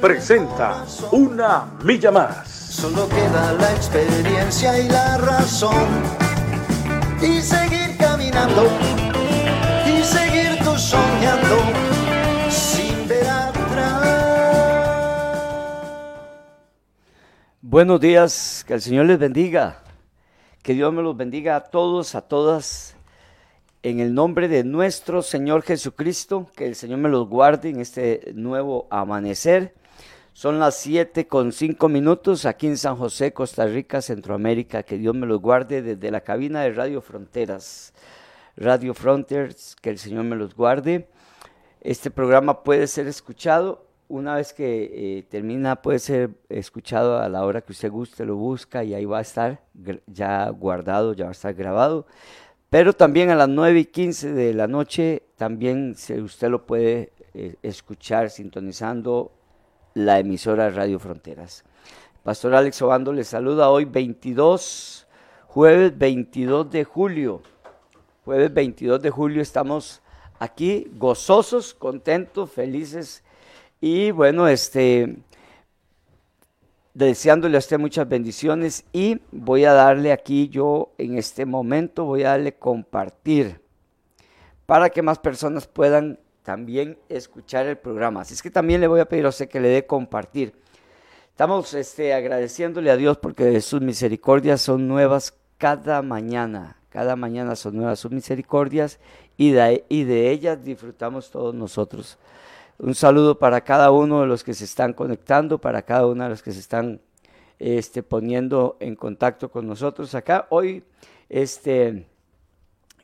presenta Una Milla Más. Solo queda la experiencia y la razón. Y seguir caminando. Y seguir tú soñando. Sin ver atrás. Buenos días, que el Señor les bendiga. Que Dios me los bendiga a todos, a todas. En el nombre de nuestro Señor Jesucristo, que el Señor me los guarde en este nuevo amanecer. Son las 7 con 5 minutos aquí en San José, Costa Rica, Centroamérica. Que Dios me los guarde desde la cabina de Radio Fronteras. Radio Frontiers, que el Señor me los guarde. Este programa puede ser escuchado una vez que eh, termina, puede ser escuchado a la hora que usted guste, lo busca y ahí va a estar ya guardado, ya va a estar grabado. Pero también a las 9 y 15 de la noche, también usted lo puede eh, escuchar sintonizando la emisora Radio Fronteras. Pastor Alex Obando le saluda hoy 22, jueves 22 de julio. Jueves 22 de julio estamos aquí gozosos, contentos, felices y bueno, este deseándole a usted muchas bendiciones y voy a darle aquí yo en este momento, voy a darle compartir para que más personas puedan también escuchar el programa. Así es que también le voy a pedir a usted que le dé compartir. Estamos este, agradeciéndole a Dios porque sus misericordias son nuevas cada mañana. Cada mañana son nuevas sus misericordias y de, y de ellas disfrutamos todos nosotros. Un saludo para cada uno de los que se están conectando, para cada uno de los que se están este, poniendo en contacto con nosotros acá. Hoy, este,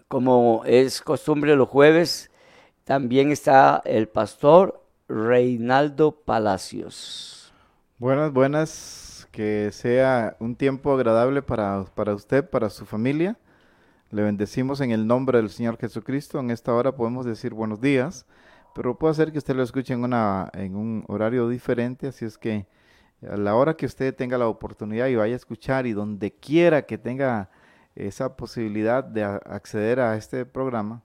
como es costumbre los jueves, también está el pastor Reinaldo Palacios. Buenas, buenas, que sea un tiempo agradable para, para usted, para su familia. Le bendecimos en el nombre del Señor Jesucristo. En esta hora podemos decir buenos días pero puede ser que usted lo escuche en, una, en un horario diferente, así es que a la hora que usted tenga la oportunidad y vaya a escuchar y donde quiera que tenga esa posibilidad de acceder a este programa,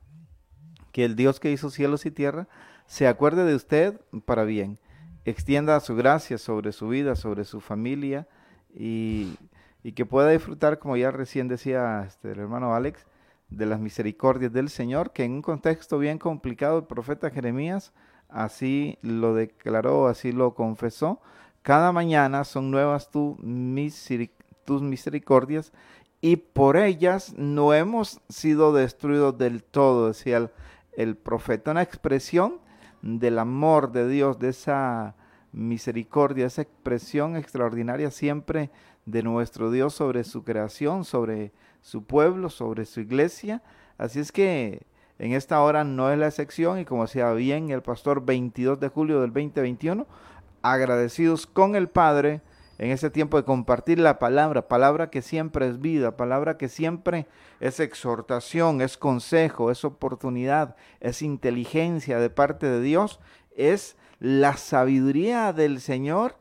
que el Dios que hizo cielos y tierra se acuerde de usted para bien, extienda su gracia sobre su vida, sobre su familia y, y que pueda disfrutar, como ya recién decía este, el hermano Alex, de las misericordias del Señor, que en un contexto bien complicado el profeta Jeremías así lo declaró, así lo confesó. Cada mañana son nuevas tus misericordias y por ellas no hemos sido destruidos del todo, decía el, el profeta. Una expresión del amor de Dios, de esa misericordia, esa expresión extraordinaria siempre de nuestro Dios sobre su creación, sobre su pueblo, sobre su iglesia. Así es que en esta hora no es la excepción y como decía bien el pastor 22 de julio del 2021, agradecidos con el Padre en ese tiempo de compartir la palabra, palabra que siempre es vida, palabra que siempre es exhortación, es consejo, es oportunidad, es inteligencia de parte de Dios, es la sabiduría del Señor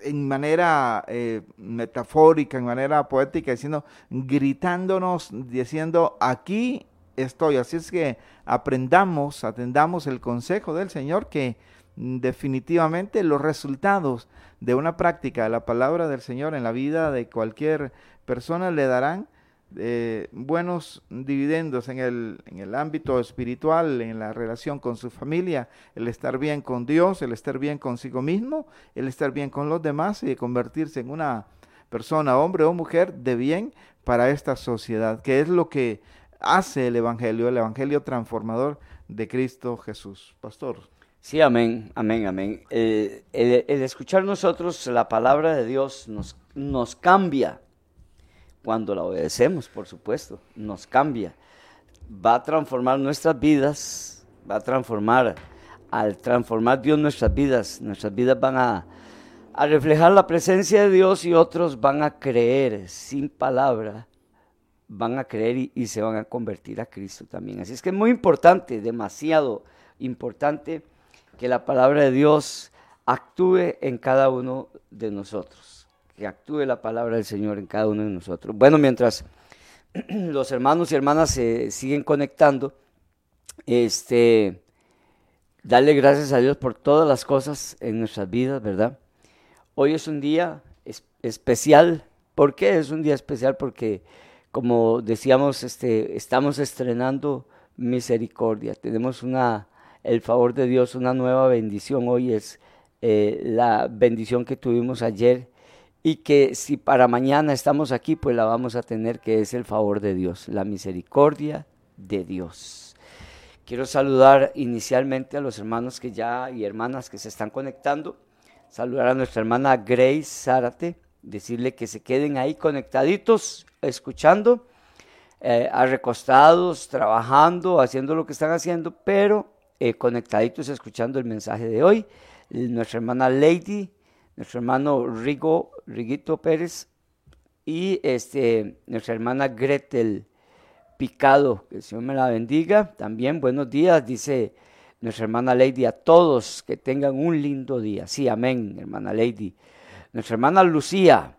en manera eh, metafórica, en manera poética, diciendo, gritándonos, diciendo, aquí estoy. Así es que aprendamos, atendamos el consejo del Señor que definitivamente los resultados de una práctica de la palabra del Señor en la vida de cualquier persona le darán eh, buenos dividendos en el, en el ámbito espiritual, en la relación con su familia, el estar bien con Dios, el estar bien consigo mismo, el estar bien con los demás y convertirse en una persona, hombre o mujer, de bien para esta sociedad, que es lo que hace el Evangelio, el Evangelio transformador de Cristo Jesús. Pastor. Sí, amén, amén, amén. Eh, el, escuchar nosotros la palabra de Dios nos, nos cambia cuando la obedecemos, por supuesto, nos cambia. Va a transformar nuestras vidas, va a transformar, al transformar Dios nuestras vidas, nuestras vidas van a, a reflejar la presencia de Dios y otros van a creer sin palabra, van a creer y, se van a convertir a Cristo también. Así es que es muy importante, demasiado importante que la palabra de Dios actúe en cada uno de nosotros, que actúe la palabra del Señor en cada uno de nosotros. Bueno, mientras los hermanos y hermanas se siguen conectando, este, darle gracias a Dios por todas las cosas en nuestras vidas, ¿verdad? Hoy es un día especial. ¿Por qué es un día especial? Porque, como decíamos, este, estamos estrenando misericordia. Tenemos una, el favor de Dios, una nueva bendición. Hoy es eh, la bendición que tuvimos ayer y que si para mañana estamos aquí, pues la vamos a tener, que es el favor de Dios, la misericordia de Dios. Quiero saludar inicialmente a los hermanos que ya y hermanas que se están conectando. Saludar a nuestra hermana Grace Zárate, decirle que se queden ahí conectaditos, escuchando, eh, recostados, trabajando, haciendo lo que están haciendo, pero eh, conectaditos escuchando el mensaje de hoy. Nuestra hermana Lady, nuestro hermano Rigo, Riguito Pérez y este, nuestra hermana Gretel Picado. Que el Señor me la bendiga. También buenos días, dice nuestra hermana Lady, a todos que tengan un lindo día. Sí, amén, hermana Lady. Nuestra hermana Lucía,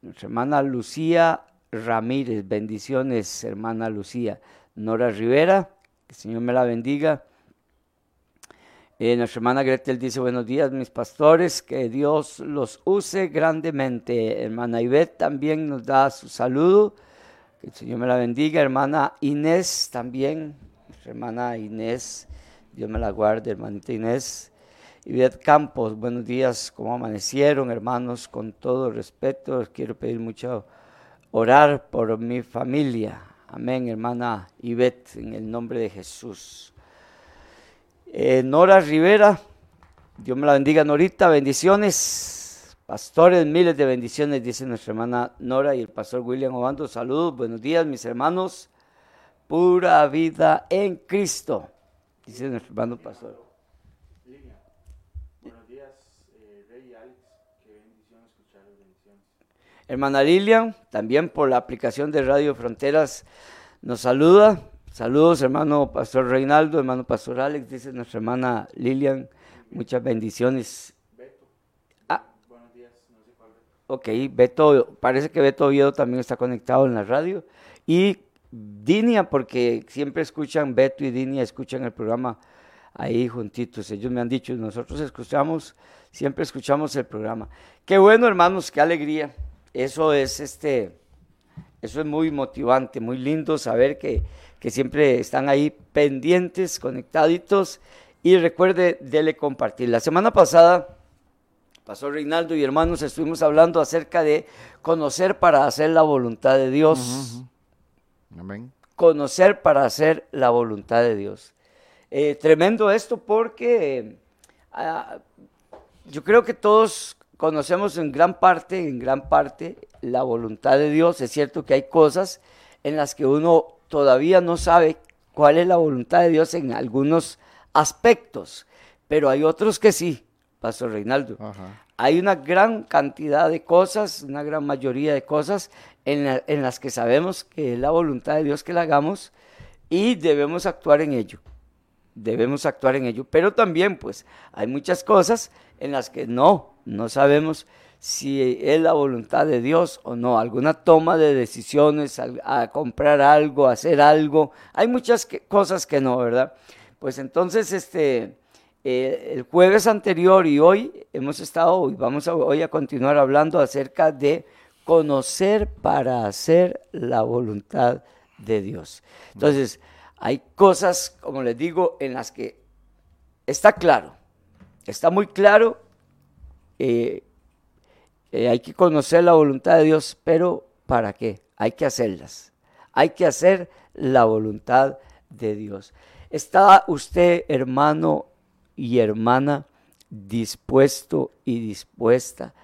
nuestra hermana Lucía Ramírez, bendiciones, hermana Lucía. Nora Rivera, que el Señor me la bendiga. Eh, nuestra hermana Gretel dice, buenos días mis pastores, que Dios los use grandemente. Hermana Ivette también nos da su saludo, que el Señor me la bendiga. Hermana Inés también, nuestra hermana Inés Dios me la guarde, hermanita Inés. Ivette Campos, buenos días, ¿cómo amanecieron, hermanos? Con todo respeto, quiero pedir mucho orar por mi familia. Amén, hermana Ivette, en el nombre de Jesús. Eh, Nora Rivera, Dios me la bendiga, Norita, bendiciones. Pastores, miles de bendiciones, dice nuestra hermana Nora y el pastor William Obando. Saludos, buenos días, mis hermanos. Pura vida en Cristo. Dice nuestro hermano pastor. Hermana Lilian, también por la aplicación de Radio Fronteras, nos saluda. Saludos, hermano Pastor Reinaldo, hermano Pastor Alex, dice nuestra hermana Lilian. Muchas bendiciones. Beto. Ah. Buenos días, no sé cuál. Ok, Beto, parece que Beto Oviedo también está conectado en la radio. Y Dinia, porque siempre escuchan, Beto y Dinia escuchan el programa ahí juntitos. Ellos me han dicho, nosotros escuchamos, siempre escuchamos el programa. Qué bueno, hermanos, qué alegría. Eso es este, eso es muy motivante, muy lindo saber que, que siempre están ahí pendientes, conectaditos. Y recuerde, dele compartir. La semana pasada, pasó Reinaldo y hermanos, estuvimos hablando acerca de conocer para hacer la voluntad de Dios. Conocer para hacer la voluntad de Dios. Eh, tremendo esto porque ah, yo creo que todos conocemos en gran parte, en gran parte, la voluntad de Dios. Es cierto que hay cosas en las que uno todavía no sabe cuál es la voluntad de Dios en algunos aspectos, pero hay otros que sí, Pastor Reinaldo. Hay una gran cantidad de cosas, una gran mayoría de cosas en, las que sabemos que es la voluntad de Dios que la hagamos y debemos actuar en ello. Debemos actuar en ello. Pero también, pues, hay muchas cosas en las que no, no sabemos si es la voluntad de Dios o no. Alguna toma de decisiones, a, comprar algo, a hacer algo. Hay muchas cosas que no, ¿verdad? Pues entonces, este, eh, el jueves anterior y hoy hemos estado, y vamos a, hoy a continuar hablando acerca de conocer para hacer la voluntad de Dios. Entonces, hay cosas, como les digo, en las que está claro, está muy claro, eh, eh, hay que conocer la voluntad de Dios, pero ¿para qué? Hay que hacerlas. Hay que hacer la voluntad de Dios. ¿Está usted, hermano y hermana, dispuesto y dispuesta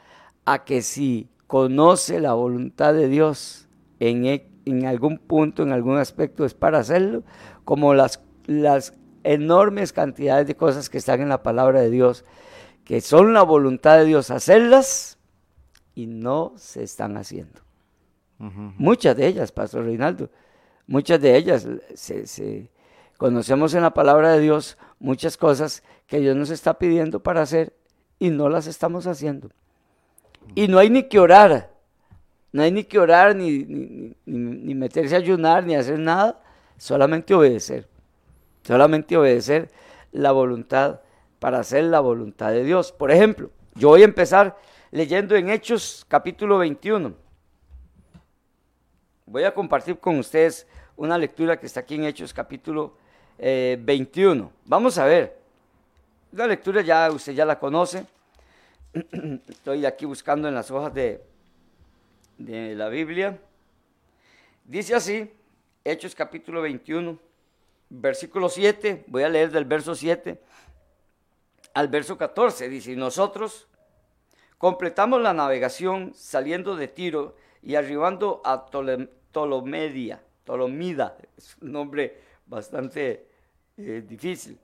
a que si conoce la voluntad de Dios en, e, algún punto, en algún aspecto, es para hacerlo, como las, las enormes cantidades de cosas que están en la palabra de Dios, que son la voluntad de Dios hacerlas y no se están haciendo. Muchas de ellas, Pastor Reinaldo, muchas de ellas se, conocemos en la palabra de Dios muchas cosas que Dios nos está pidiendo para hacer y no las estamos haciendo. Y no hay ni que orar, no hay ni que orar, ni, ni, meterse a ayunar, ni hacer nada, solamente obedecer. Solamente obedecer la voluntad para hacer la voluntad de Dios. Por ejemplo, yo voy a empezar leyendo en Hechos capítulo 21. Voy a compartir con ustedes una lectura que está aquí en Hechos capítulo 21. Eh, Vamos a ver. La lectura ya usted ya la conoce. Estoy aquí buscando en las hojas de, de la Biblia. Dice así, Hechos capítulo 21, versículo 7, voy a leer del verso 7 al verso 14, dice, nosotros completamos la navegación saliendo de Tiro y arribando a Tolomedia, Tolomida, es un nombre bastante eh, difícil.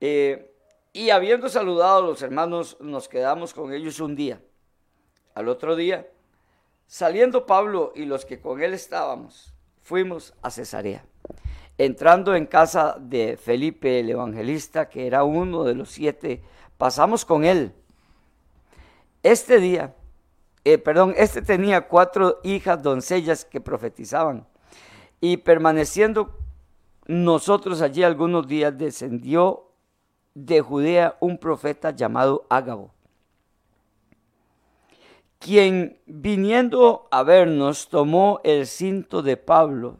Eh, y habiendo saludado a los hermanos, nos quedamos con ellos un día. Al otro día, saliendo Pablo y los que con él estábamos, fuimos a Cesarea. Entrando en casa de Felipe el evangelista, que era uno de los siete, pasamos con él. Este día, eh, perdón, este tenía cuatro hijas doncellas que profetizaban. Y permaneciendo nosotros allí algunos días, descendió de Judea un profeta llamado Ágabo, quien viniendo a vernos tomó el cinto de Pablo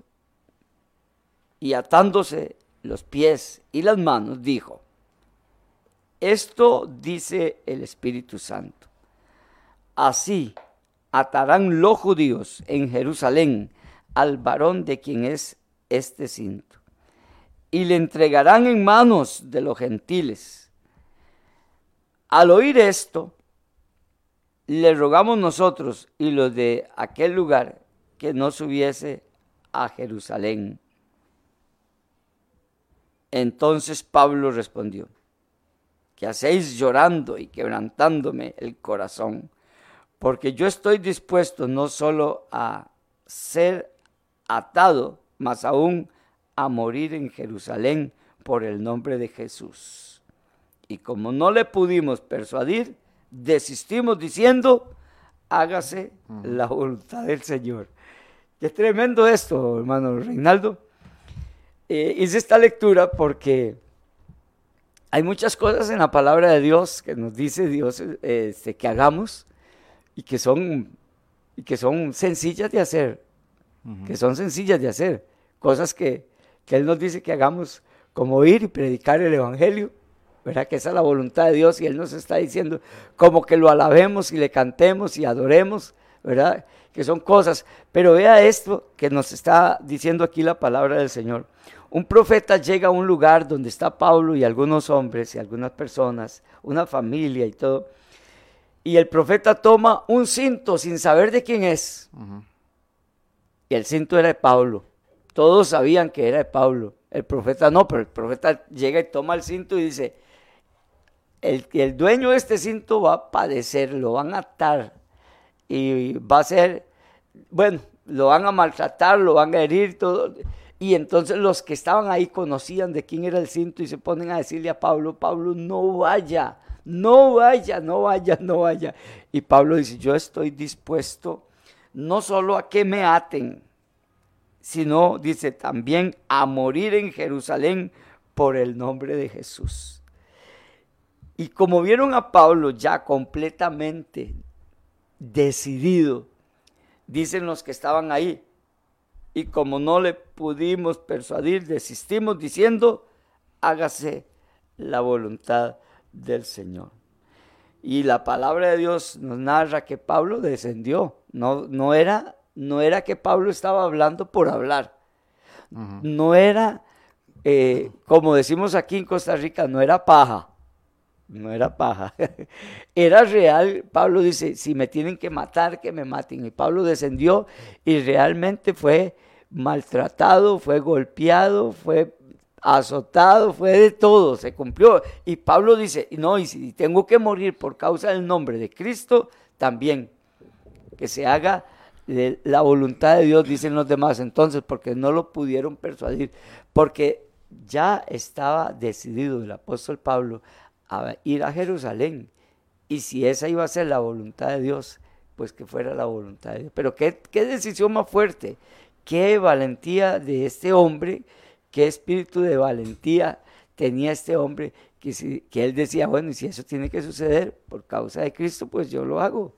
y atándose los pies y las manos dijo, esto dice el Espíritu Santo, así atarán los judíos en Jerusalén al varón de quien es este cinto y le entregarán en manos de los gentiles. Al oír esto, le rogamos nosotros y los de aquel lugar que no subiese a Jerusalén. Entonces Pablo respondió, ¿qué hacéis llorando y quebrantándome el corazón? Porque yo estoy dispuesto no solo a ser atado, mas aún a morir en Jerusalén por el nombre de Jesús. Y como no le pudimos persuadir, desistimos diciendo, hágase la voluntad del Señor. Qué tremendo esto, hermano Reinaldo. Eh, hice esta lectura porque hay muchas cosas en la palabra de Dios que nos dice Dios este, que hagamos y que son, y que son sencillas de hacer, que son sencillas de hacer, cosas que, que Él nos dice que hagamos como ir y predicar el Evangelio, ¿verdad? Que esa es la voluntad de Dios y Él nos está diciendo como que lo alabemos y le cantemos y adoremos, ¿verdad? Que son cosas. Pero vea esto que nos está diciendo aquí la palabra del Señor. Un profeta llega a un lugar donde está Pablo y algunos hombres y algunas personas, una familia y todo. Y el profeta toma un cinto sin saber de quién es. Y el cinto era de Pablo. Todos sabían que era de Pablo. El profeta no, pero el profeta llega y toma el cinto y dice, el, el dueño de este cinto va a padecer, lo van a atar y va a ser, bueno, lo van a maltratar, lo van a herir, todo. Y entonces los que estaban ahí conocían de quién era el cinto y se ponen a decirle a Pablo, Pablo, no vaya, no vaya, no vaya, no vaya. Y Pablo dice, yo estoy dispuesto no solo a que me aten, sino, dice, también a morir en Jerusalén por el nombre de Jesús. Y como vieron a Pablo ya completamente decidido, dicen los que estaban ahí, y como no le pudimos persuadir, desistimos diciendo, hágase la voluntad del Señor. Y la palabra de Dios nos narra que Pablo descendió, no, no era no era que Pablo estaba hablando por hablar. No era, eh, como decimos aquí en Costa Rica, no era paja. No era paja. era real. Pablo dice, si me tienen que matar, que me maten. Y Pablo descendió y realmente fue maltratado, fue golpeado, fue azotado, fue de todo, se cumplió. Y Pablo dice, no, y si tengo que morir por causa del nombre de Cristo, también que se haga la voluntad de Dios, dicen los demás entonces, porque no lo pudieron persuadir, porque ya estaba decidido el apóstol Pablo a ir a Jerusalén. Y si esa iba a ser la voluntad de Dios, pues que fuera la voluntad de Dios. Pero qué, qué decisión más fuerte, qué valentía de este hombre, qué espíritu de valentía tenía este hombre, que, si, que él decía, bueno, y si eso tiene que suceder por causa de Cristo, pues yo lo hago.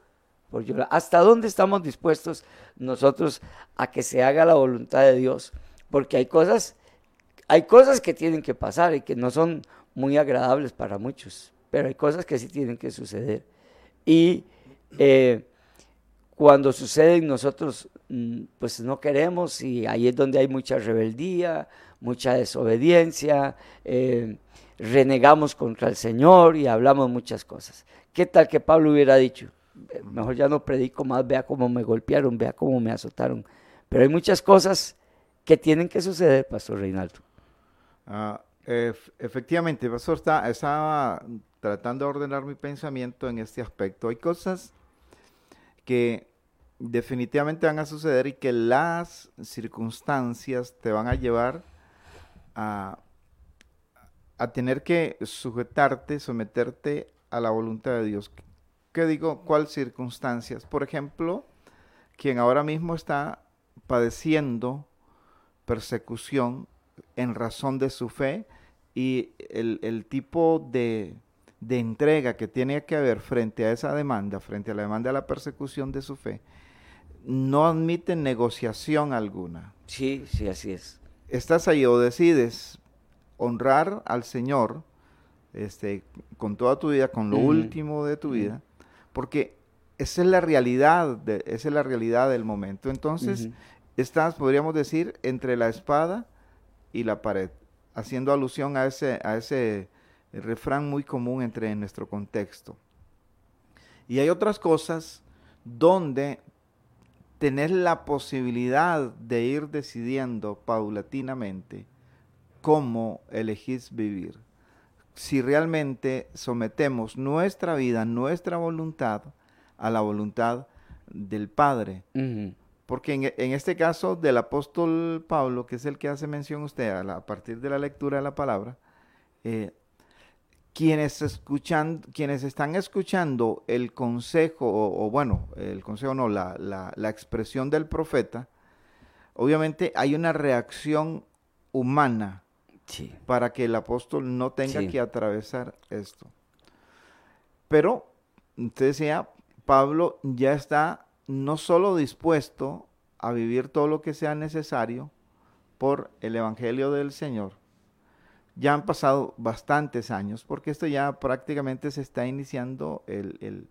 Por ¿Hasta dónde estamos dispuestos nosotros a que se haga la voluntad de Dios? Porque hay cosas, hay cosas que tienen que pasar y que no son muy agradables para muchos, pero hay cosas que sí tienen que suceder. Y eh, cuando suceden nosotros pues no queremos y ahí es donde hay mucha rebeldía, mucha desobediencia, eh, renegamos contra el Señor y hablamos muchas cosas. ¿Qué tal que Pablo hubiera dicho? Eh, mejor ya no predico más, vea cómo me golpearon, vea cómo me azotaron. Pero hay muchas cosas que tienen que suceder, Pastor Reinaldo. Ah, efectivamente, Pastor, está, estaba tratando de ordenar mi pensamiento en este aspecto. Hay cosas que definitivamente van a suceder y que las circunstancias te van a llevar a, a tener que sujetarte, someterte a la voluntad de Dios. ¿Qué digo? ¿Cuáles circunstancias? Por ejemplo, quien ahora mismo está padeciendo persecución en razón de su fe y el, el tipo de, de entrega que tiene que haber frente a esa demanda, frente a la demanda de la persecución de su fe, no admite negociación alguna. Sí, sí, así es. Estás ahí o decides honrar al Señor este, con toda tu vida, con lo último de tu vida, porque esa es la realidad, de, esa es la realidad del momento. Entonces, estás, podríamos decir, entre la espada y la pared, haciendo alusión a ese, a ese refrán muy común entre en nuestro contexto. Y hay otras cosas donde tener la posibilidad de ir decidiendo paulatinamente cómo elegís vivir. Si realmente sometemos nuestra vida, nuestra voluntad a la voluntad del Padre. Porque en, este caso del apóstol Pablo, que es el que hace mención usted a, partir de la lectura de la palabra, eh, quienes escuchan, quienes están escuchando el consejo, o, bueno, el consejo no, la, la, expresión del profeta, obviamente hay una reacción humana para que el apóstol no tenga que atravesar esto. Pero, usted decía, Pablo ya está no solo dispuesto a vivir todo lo que sea necesario por el Evangelio del Señor, ya han pasado bastantes años, porque esto ya prácticamente se está iniciando el,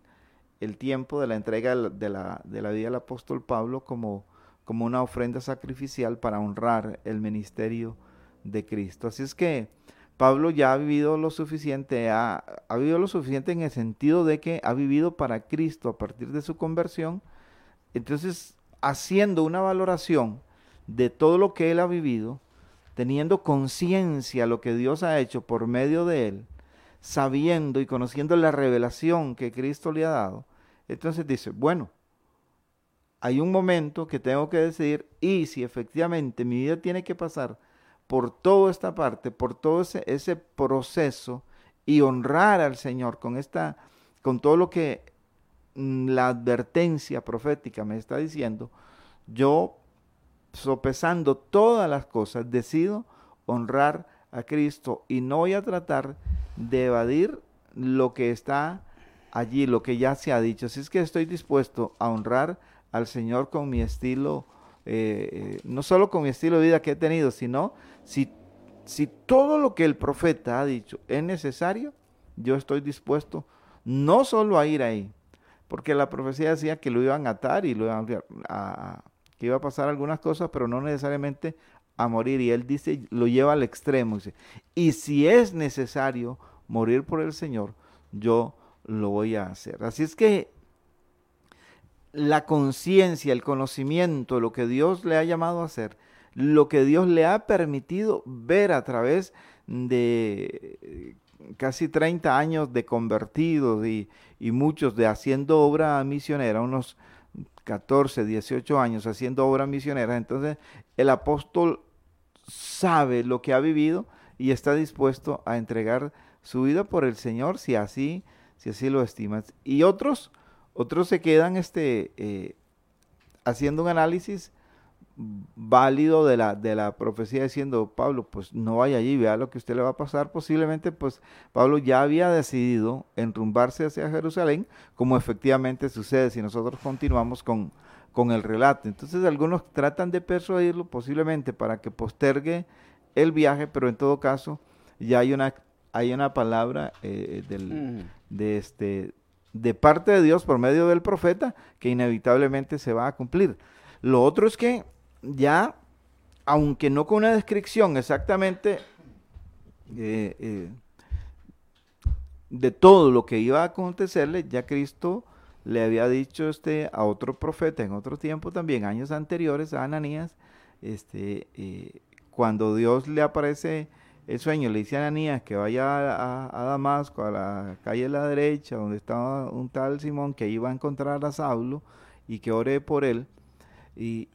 tiempo de la entrega de la, de la, vida del apóstol Pablo como, como una ofrenda sacrificial para honrar el ministerio de Cristo. Así es que Pablo ya ha vivido lo suficiente, ha, ha vivido lo suficiente en el sentido de que ha vivido para Cristo a partir de su conversión. Entonces, haciendo una valoración de todo lo que él ha vivido, teniendo conciencia lo que Dios ha hecho por medio de él, sabiendo y conociendo la revelación que Cristo le ha dado, entonces dice, bueno, hay un momento que tengo que decidir y si efectivamente mi vida tiene que pasar por toda esta parte, por todo ese, ese proceso y honrar al Señor con esta, con todo lo que mm, la advertencia profética me está diciendo, yo sopesando todas las cosas, decido honrar a Cristo y no voy a tratar de evadir lo que está allí, lo que ya se ha dicho. Si es que estoy dispuesto a honrar al Señor con mi estilo, eh, eh, no solo con mi estilo de vida que he tenido, sino si, si todo lo que el profeta ha dicho es necesario, yo estoy dispuesto no solo a ir ahí, porque la profecía decía que lo iban a atar y lo iban a, iba a pasar algunas cosas, pero no necesariamente a morir. Y él dice, lo lleva al extremo. Dice, y si es necesario morir por el Señor, yo lo voy a hacer. Así es que la conciencia, el conocimiento, lo que Dios le ha llamado a hacer, lo que Dios le ha permitido ver a través de casi 30 años de convertidos y, y muchos de haciendo obra misionera, unos 14, 18 años haciendo obra misionera. Entonces el apóstol sabe lo que ha vivido y está dispuesto a entregar su vida por el Señor si así, si así lo estimas. Y otros, otros se quedan este, eh, haciendo un análisis válido de la, de la profecía diciendo, Pablo, pues no vaya allí, vea lo que usted le va a pasar. Posiblemente, pues Pablo ya había decidido enrumbarse hacia Jerusalén, como efectivamente sucede si nosotros continuamos con, con el relato. Entonces algunos tratan de persuadirlo posiblemente para que postergue el viaje, pero en todo caso ya hay una, hay una palabra eh, del, mm. de, este, de parte de Dios por medio del profeta que inevitablemente se va a cumplir. Lo otro es que ya, aunque no con una descripción exactamente eh, eh, de todo lo que iba a acontecerle, ya Cristo le había dicho este a otro profeta en otro tiempo también, años anteriores a Ananías, este, eh, cuando Dios le aparece el sueño, le dice a Ananías que vaya a, Damasco, a la calle de la derecha, donde estaba un tal Simón que iba a encontrar a Saulo y que ore por él. Y,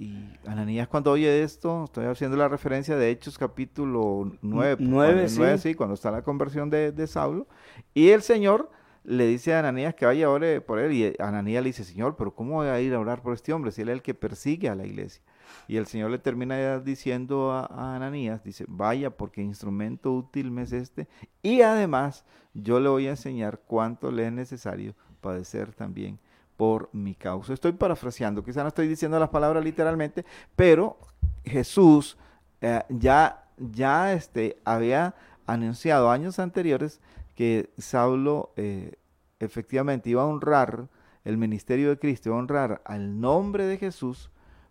Ananías cuando oye esto, estoy haciendo la referencia de Hechos capítulo 9, 9, sí. cuando está la conversión de, de, Saulo, y el Señor le dice a Ananías que vaya a ore por él, y Ananías le dice, Señor, pero ¿cómo voy a ir a orar por este hombre si él es el que persigue a la iglesia? Y el Señor le termina diciendo a, a Ananías, dice, vaya porque instrumento útil me es este, y además yo le voy a enseñar cuánto le es necesario padecer también por mi causa. Estoy parafraseando, quizá no estoy diciendo las palabras literalmente, pero Jesús eh, ya, ya este, había anunciado años anteriores que Saulo eh, efectivamente iba a honrar el ministerio de Cristo, iba a honrar al nombre de Jesús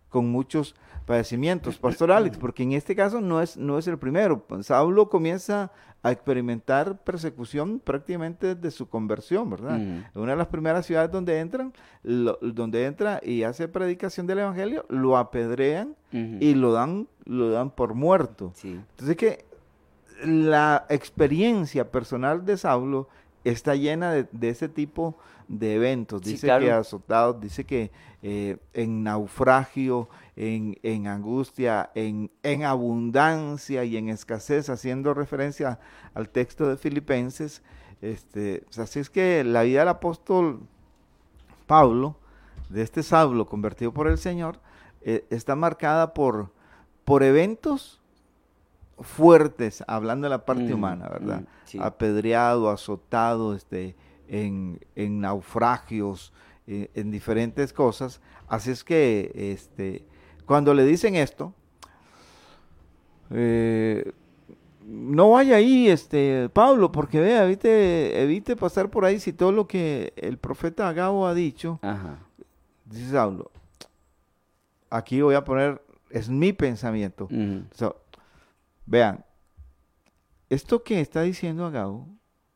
con muchos padecimientos pastorales, porque en este caso no es, no es el primero. Saulo comienza a experimentar persecución prácticamente desde su conversión, ¿verdad? En una de las primeras ciudades donde entran, donde entra y hace predicación del evangelio, lo apedrean y lo dan, lo dan por muerto. Entonces que la experiencia personal de Saulo está llena de, ese tipo de eventos. Dice que azotados, dice que eh, en naufragio, en, en angustia, en, en, abundancia y en escasez, haciendo referencia al texto de Filipenses. Este, así es que la vida del apóstol Pablo, de este Saulo convertido por el Señor, eh, está marcada por, por eventos fuertes, hablando de la parte mm, humana, ¿verdad? Mm, Apedreado, azotado, este, en, en naufragios, eh, en diferentes cosas. Así es que, este, cuando le dicen esto, eh, no vaya ahí, este, Pablo, porque vea, evite, evite pasar por ahí si todo lo que el profeta Agabo ha dicho, dice Pablo, aquí voy a poner, es mi pensamiento. Vean, esto que está diciendo Agao,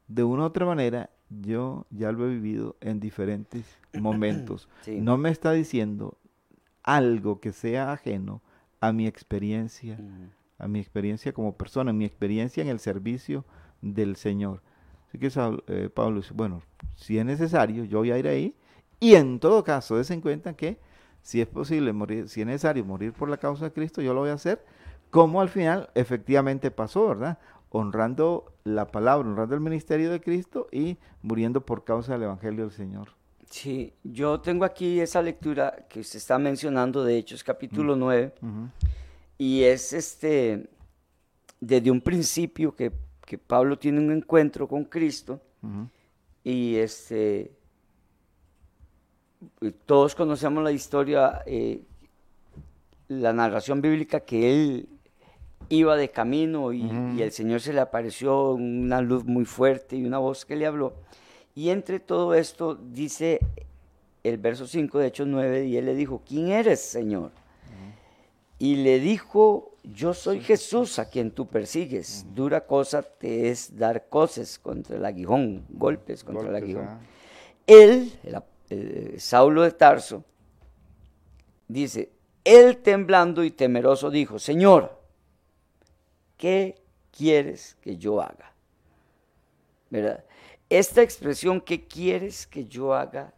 de una u otra manera, yo ya lo he vivido en diferentes momentos. No me está diciendo algo que sea ajeno a mi experiencia, a mi experiencia como persona, a mi experiencia en el servicio del Señor. Así que eh, Pablo dice, bueno, si es necesario, yo voy a ir ahí. Y en todo caso, des en cuenta que si es posible morir, si es necesario morir por la causa de Cristo, yo lo voy a hacer como al final efectivamente pasó, ¿verdad? Honrando la palabra, honrando el ministerio de Cristo y muriendo por causa del Evangelio del Señor. Sí, yo tengo aquí esa lectura que se está mencionando de Hechos capítulo 9 y es este, desde un principio que, Pablo tiene un encuentro con Cristo y este, todos conocemos la historia, eh, la narración bíblica que él iba de camino y, el Señor se le apareció una luz muy fuerte y una voz que le habló. Y entre todo esto dice el verso 5 de Hechos 9, y él le dijo, ¿quién eres, Señor? Y le dijo, yo soy Jesús a quien tú persigues. Dura cosa te es dar cosas contra el aguijón, golpes contra el aguijón. Él, Saulo de Tarso, dice, Él temblando y temeroso dijo, Señor, ¿qué quieres que yo haga? ¿Verdad? Esta expresión, ¿qué quieres que yo haga?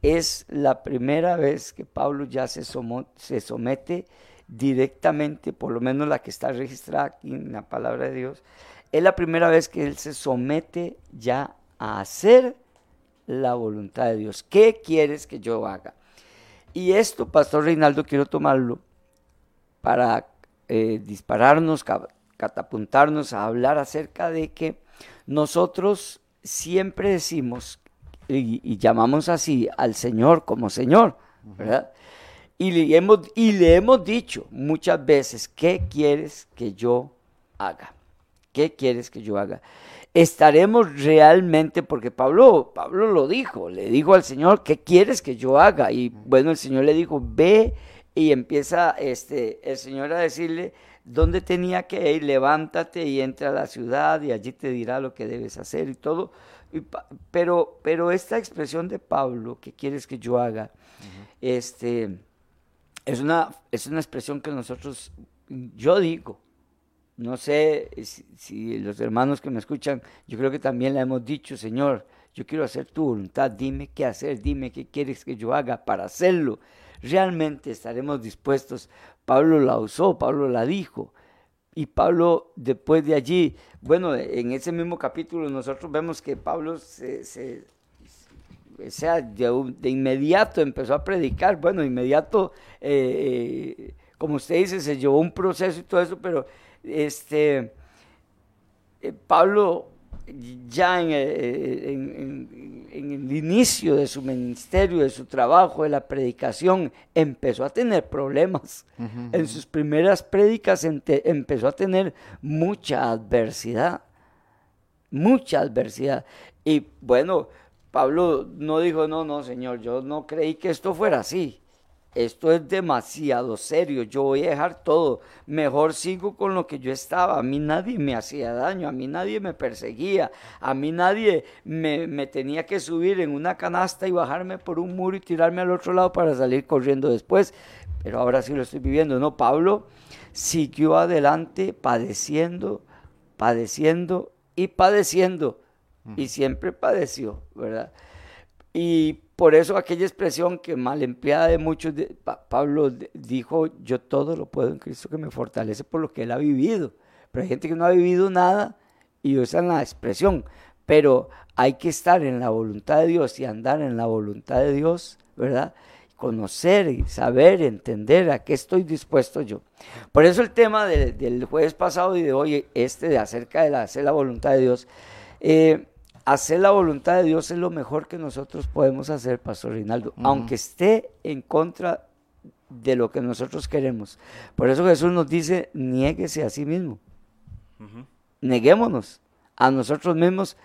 Es la primera vez que Pablo ya se, somete directamente, por lo menos la que está registrada aquí en la palabra de Dios, es la primera vez que él se somete ya a hacer la voluntad de Dios. ¿Qué quieres que yo haga? Y esto, Pastor Reinaldo, quiero tomarlo para eh, dispararnos, catapuntarnos a hablar acerca de que nosotros siempre decimos y, llamamos así al Señor como Señor, ¿verdad? Y le, hemos, y le hemos dicho muchas veces, ¿qué quieres que yo haga? ¿Qué quieres que yo haga? Estaremos realmente, porque Pablo, Pablo lo dijo, le dijo al Señor, ¿qué quieres que yo haga? Y bueno, el Señor le dijo, ve y empieza este, el Señor a decirle dónde tenía que ir, levántate y entra a la ciudad y allí te dirá lo que debes hacer y todo. pero, pero esta expresión de Pablo, ¿qué quieres que yo haga? este, es, una, es una expresión que nosotros, yo digo, no sé si, los hermanos que me escuchan, yo creo que también le hemos dicho, Señor, yo quiero hacer tu voluntad, dime qué hacer, dime qué quieres que yo haga para hacerlo. Realmente estaremos dispuestos. Pablo la usó, Pablo la dijo. Y Pablo, después de allí, bueno, en ese mismo capítulo nosotros vemos que Pablo se, sea, de, inmediato empezó a predicar. Bueno, inmediato, eh, eh, como usted dice, se llevó un proceso y todo eso, pero este, eh, Pablo ya en, el inicio de su ministerio, de su trabajo, de la predicación, empezó a tener problemas. En sus primeras prédicas empezó a tener mucha adversidad, mucha adversidad. Y bueno, Pablo no dijo, no, no, Señor, yo no creí que esto fuera así esto es demasiado serio, yo voy a dejar todo, mejor sigo con lo que yo estaba, a mí nadie me hacía daño, a mí nadie me perseguía, a mí nadie me, tenía que subir en una canasta y bajarme por un muro y tirarme al otro lado para salir corriendo después, pero ahora sí lo estoy viviendo, ¿no? Pablo siguió adelante padeciendo, padeciendo y padeciendo, y siempre padeció, ¿verdad? Y por eso aquella expresión que mal empleada de muchos, Pablo dijo, yo todo lo puedo en Cristo que me fortalece por lo que él ha vivido. Pero hay gente que no ha vivido nada y usan la expresión. Pero hay que estar en la voluntad de Dios y andar en la voluntad de Dios, ¿verdad? Conocer y saber, entender a qué estoy dispuesto yo. Por eso el tema del jueves pasado y de hoy, este de acerca de hacer la voluntad de Dios, eh, hacer la voluntad de Dios es lo mejor que nosotros podemos hacer, Pastor Rinaldo, aunque esté en contra de lo que nosotros queremos. Por eso Jesús nos dice, niéguese a sí mismo. Neguémonos a nosotros mismos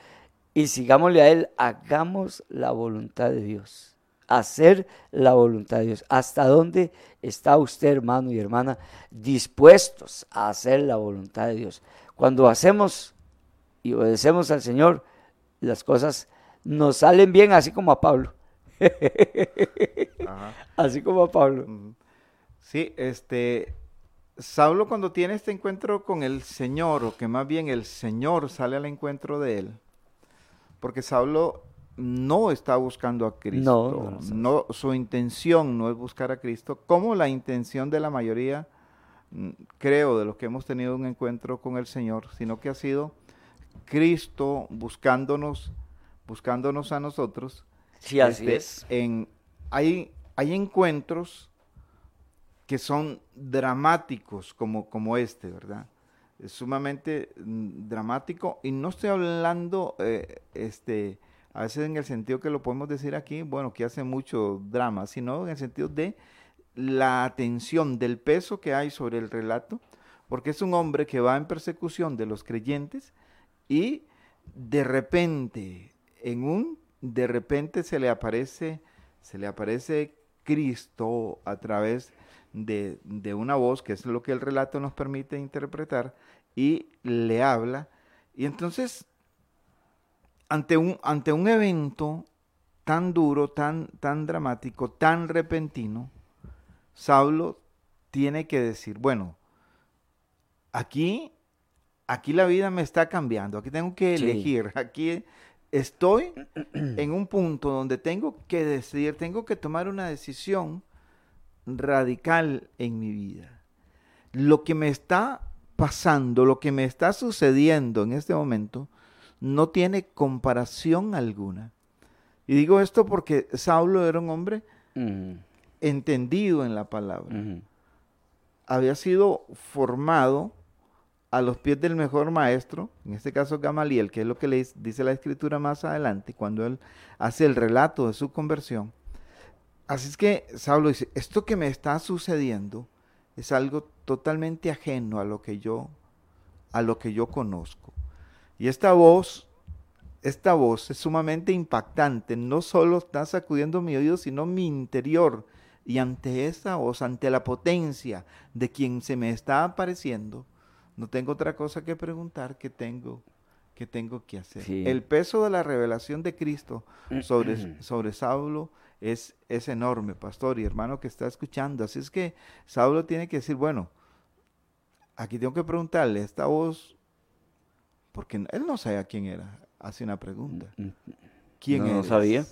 y sigámosle a Él, hagamos la voluntad de Dios. Hacer la voluntad de Dios. ¿Hasta dónde está usted, hermano y hermana, dispuestos a hacer la voluntad de Dios? Cuando hacemos y obedecemos al Señor, las cosas nos salen bien, así como a Pablo. Así como a Pablo. Sí, este, Saulo cuando tiene este encuentro con el Señor, o que más bien el Señor sale al encuentro de él, porque Saulo no está buscando a Cristo, no, su intención no es buscar a Cristo, como la intención de la mayoría, mm, creo, de los que hemos tenido un encuentro con el Señor, sino que ha sido Cristo buscándonos, buscándonos a nosotros. Sí, así este, es. En, hay, hay encuentros que son dramáticos como, como este, ¿verdad? Es sumamente mm, dramático y no estoy hablando, eh, este, a veces en el sentido que lo podemos decir aquí, bueno, que hace mucho drama, sino en el sentido de la atención, del peso que hay sobre el relato, porque es un hombre que va en persecución de los creyentes y de repente, en un, de repente se le aparece, se le aparece Cristo a través de, de una voz, que es lo que el relato nos permite interpretar, y le habla. Y entonces, ante un, ante un evento tan duro, tan, tan dramático, tan repentino, Saulo tiene que decir, bueno, aquí, aquí la vida me está cambiando, aquí tengo que Sí. elegir, aquí estoy en un punto donde tengo que decidir, tengo que tomar una decisión radical en mi vida. Lo que me está pasando, lo que me está sucediendo en este momento, no tiene comparación alguna. Y digo esto porque Saulo era un hombre Ujú, entendido en la palabra. Había sido formado a los pies del mejor maestro, en este caso Gamaliel, que es lo que le dice la escritura más adelante, cuando él hace el relato de su conversión. Así es que Saulo dice, esto que me está sucediendo es algo totalmente ajeno a lo que yo a lo que yo conozco. Y esta voz esta voz es sumamente impactante, no solo está sacudiendo mi oído, sino mi interior. Y ante esa voz, ante la potencia de quien se me está apareciendo, no tengo otra cosa que preguntar que tengo que tengo que hacer. Sí. El peso de la revelación de Cristo sobre, sobre Saulo es, es enorme, pastor y hermano que está escuchando. Así es que Saulo tiene que decir, bueno, aquí tengo que preguntarle, esta voz, porque él no sabía quién era, hace una pregunta. ¿Quién No, eres? no sabía.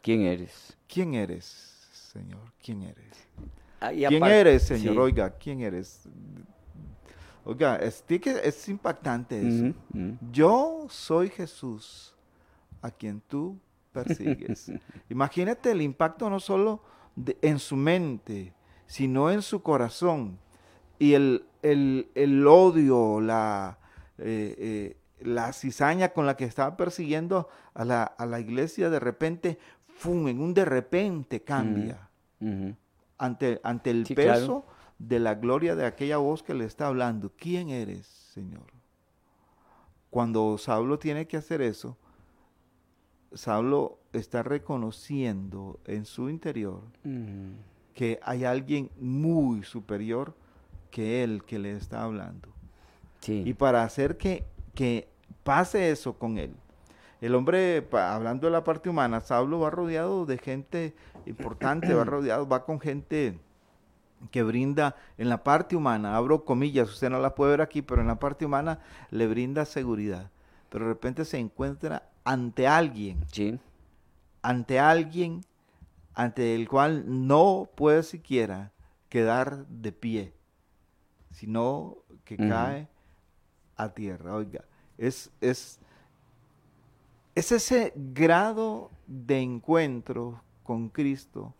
¿Quién eres? ¿Quién eres, Señor? ¿Quién eres? Ah, ¿Quién eres, Señor? sí. Oiga, ¿quién eres? Oiga, es, es impactante eso. Yo soy Jesús, a quien tú persigues. Imagínate el impacto no solo de- en su mente, sino en su corazón. Y el, el- el odio, la, eh, eh, la cizaña con la que estaba persiguiendo a la, a la iglesia, de repente, ¡fum! en un de repente cambia ante, ante el Sí, claro. De la gloria de aquella voz que le está hablando. ¿Quién eres, Señor? Cuando Saulo tiene que hacer eso, Saulo está reconociendo en su interior que hay alguien muy superior que él que le está hablando. Sí. Y para hacer que, que pase eso con él, el hombre, pa- hablando de la parte humana, Saulo va rodeado de gente importante, va rodeado, va con gente que brinda en la parte humana, abro comillas, usted no la puede ver aquí, pero en la parte humana le brinda seguridad. Pero de repente se encuentra ante alguien, Sí. ante alguien ante el cual no puede siquiera quedar de pie, sino que cae a tierra. Oiga, es, es, es ese grado de encuentro con Cristo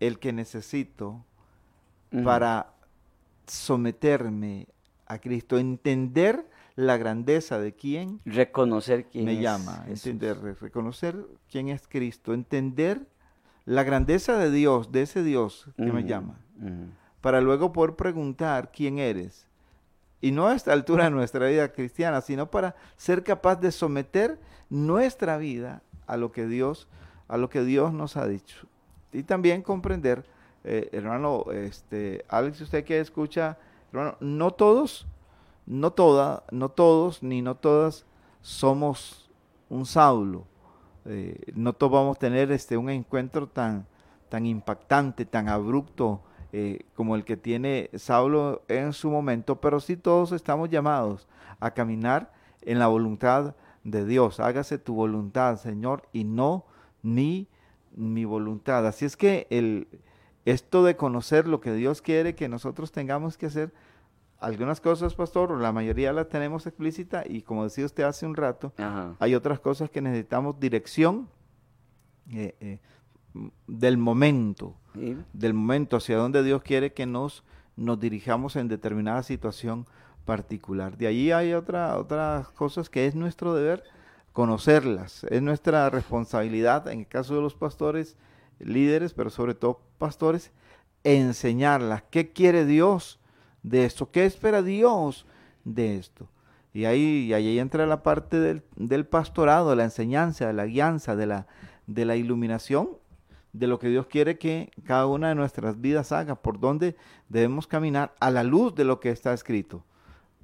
el que necesito Para someterme a Cristo, entender la grandeza de quién reconocer quién me es llama, Jesús. entender, re- reconocer quién es Cristo, entender la grandeza de Dios, de ese Dios que me llama, para luego poder preguntar quién eres. Y no a esta altura de nuestra vida cristiana, sino para ser capaz de someter nuestra vida a lo que Dios, a lo que Dios nos ha dicho. Y también comprender, eh, hermano, este, Alex, usted que escucha, hermano, no todos, no toda, no todos, ni no todas somos un Saulo. Eh, no todos vamos a tener este, un encuentro tan, tan impactante, tan abrupto eh, como el que tiene Saulo en su momento, pero sí todos estamos llamados a caminar en la voluntad de Dios. Hágase tu voluntad, Señor, y no ni mi voluntad. Así es que el, esto de conocer lo que Dios quiere que nosotros tengamos que hacer, algunas cosas, pastor, o la mayoría las tenemos explícita y como decía usted hace un rato, Ajá. hay otras cosas que necesitamos dirección eh, eh, del momento, Sí. del momento hacia donde Dios quiere que nos, nos dirijamos en determinada situación particular. De ahí hay otra, otras cosas que es nuestro deber conocerlas, es nuestra responsabilidad, en el caso de los pastores, líderes, pero sobre todo pastores, enseñarlas. ¿Qué quiere Dios de esto? ¿Qué espera Dios de esto? Y ahí, ahí entra la parte del, del pastorado, la enseñanza, de la guianza, de la, de la iluminación, de lo que Dios quiere que cada una de nuestras vidas haga, por donde debemos caminar a la luz de lo que está escrito,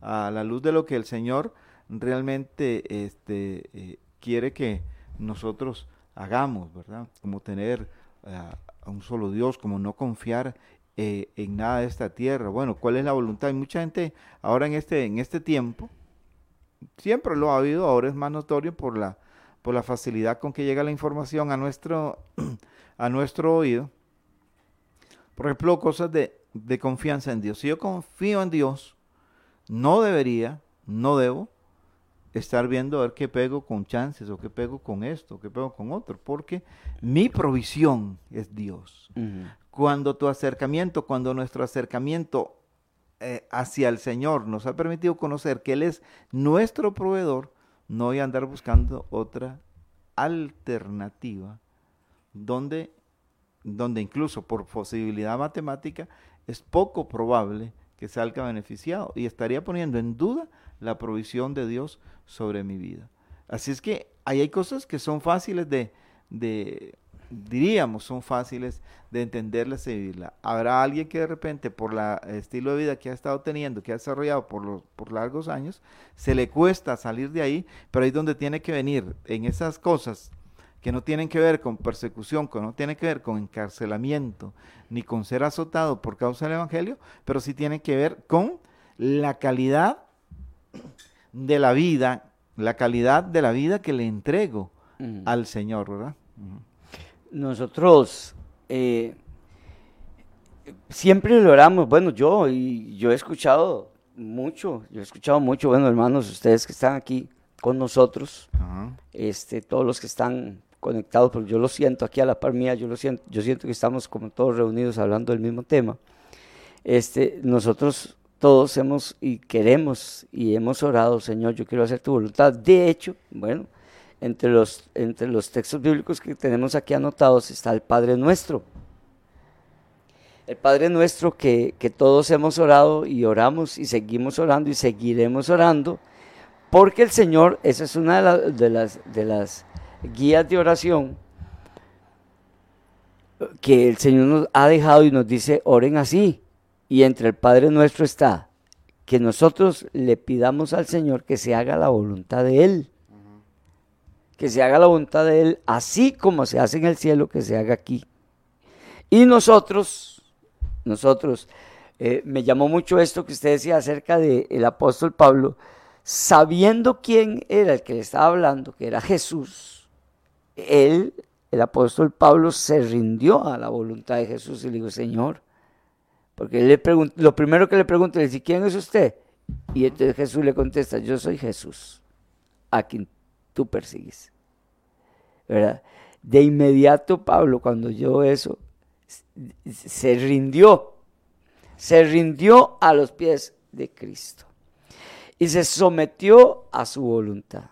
a la luz de lo que el Señor realmente este, eh, quiere que nosotros hagamos, ¿verdad? Como tener a un solo Dios, como no confiar eh, en nada de esta tierra. Bueno, ¿cuál es la voluntad? Hay mucha gente ahora en este, en este tiempo, siempre lo ha habido, ahora es más notorio por la, por la facilidad con que llega la información a nuestro, a nuestro oído. Por ejemplo, cosas de, de confianza en Dios. Si yo confío en Dios, no debería, no debo estar viendo a ver qué pego con chances o qué pego con esto, o qué pego con otro, porque mi provisión es Dios. Cuando tu acercamiento, cuando nuestro acercamiento eh, hacia el Señor nos ha permitido conocer que Él es nuestro proveedor, no voy a andar buscando otra alternativa donde, donde incluso por posibilidad matemática es poco probable que salga beneficiado y estaría poniendo en duda la provisión de Dios sobre mi vida. Así es que ahí hay cosas que son fáciles de, diríamos, son fáciles de entenderlas y vivirlas. Habrá alguien que de repente, por el estilo de vida que ha estado teniendo, que ha desarrollado por, los, por largos años, se le cuesta salir de ahí, pero ahí es donde tiene que venir, en esas cosas que no tienen que ver con persecución, que no tienen que ver con encarcelamiento, ni con ser azotado por causa del Evangelio, pero sí tienen que ver con la calidad de la vida, la calidad de la vida que le entrego al Señor, ¿verdad? Nosotros eh, siempre lo oramos, bueno, yo y yo he escuchado mucho, yo he escuchado mucho, bueno, hermanos, ustedes que están aquí con nosotros, este, todos los que están conectados, porque yo lo siento aquí a la par mía, yo lo siento, yo siento que estamos como todos reunidos hablando del mismo tema. Este, nosotros todos hemos y queremos y hemos orado, Señor, yo quiero hacer tu voluntad. De hecho, bueno, entre los, entre los textos bíblicos que tenemos aquí anotados está el Padre Nuestro. El Padre Nuestro que, que todos hemos orado y oramos y seguimos orando y seguiremos orando, porque el Señor, esa es una de, las, de las guías de oración que el Señor nos ha dejado y nos dice, oren así. Y entre el Padre nuestro está que nosotros le pidamos al Señor que se haga la voluntad de Él. Que se haga la voluntad de Él, así como se hace en el cielo, que se haga aquí. Y nosotros, nosotros, eh, me llamó mucho esto que usted decía acerca del apóstol Pablo, sabiendo quién era el que le estaba hablando, que era Jesús, él, el apóstol Pablo, se rindió a la voluntad de Jesús y le dijo, Señor, porque le lo primero que le pregunta es, ¿quién es usted? Y entonces Jesús le contesta, yo soy Jesús, a quien tú persigues. De inmediato Pablo, cuando oyó eso, se rindió, se rindió a los pies de Cristo y se sometió a su voluntad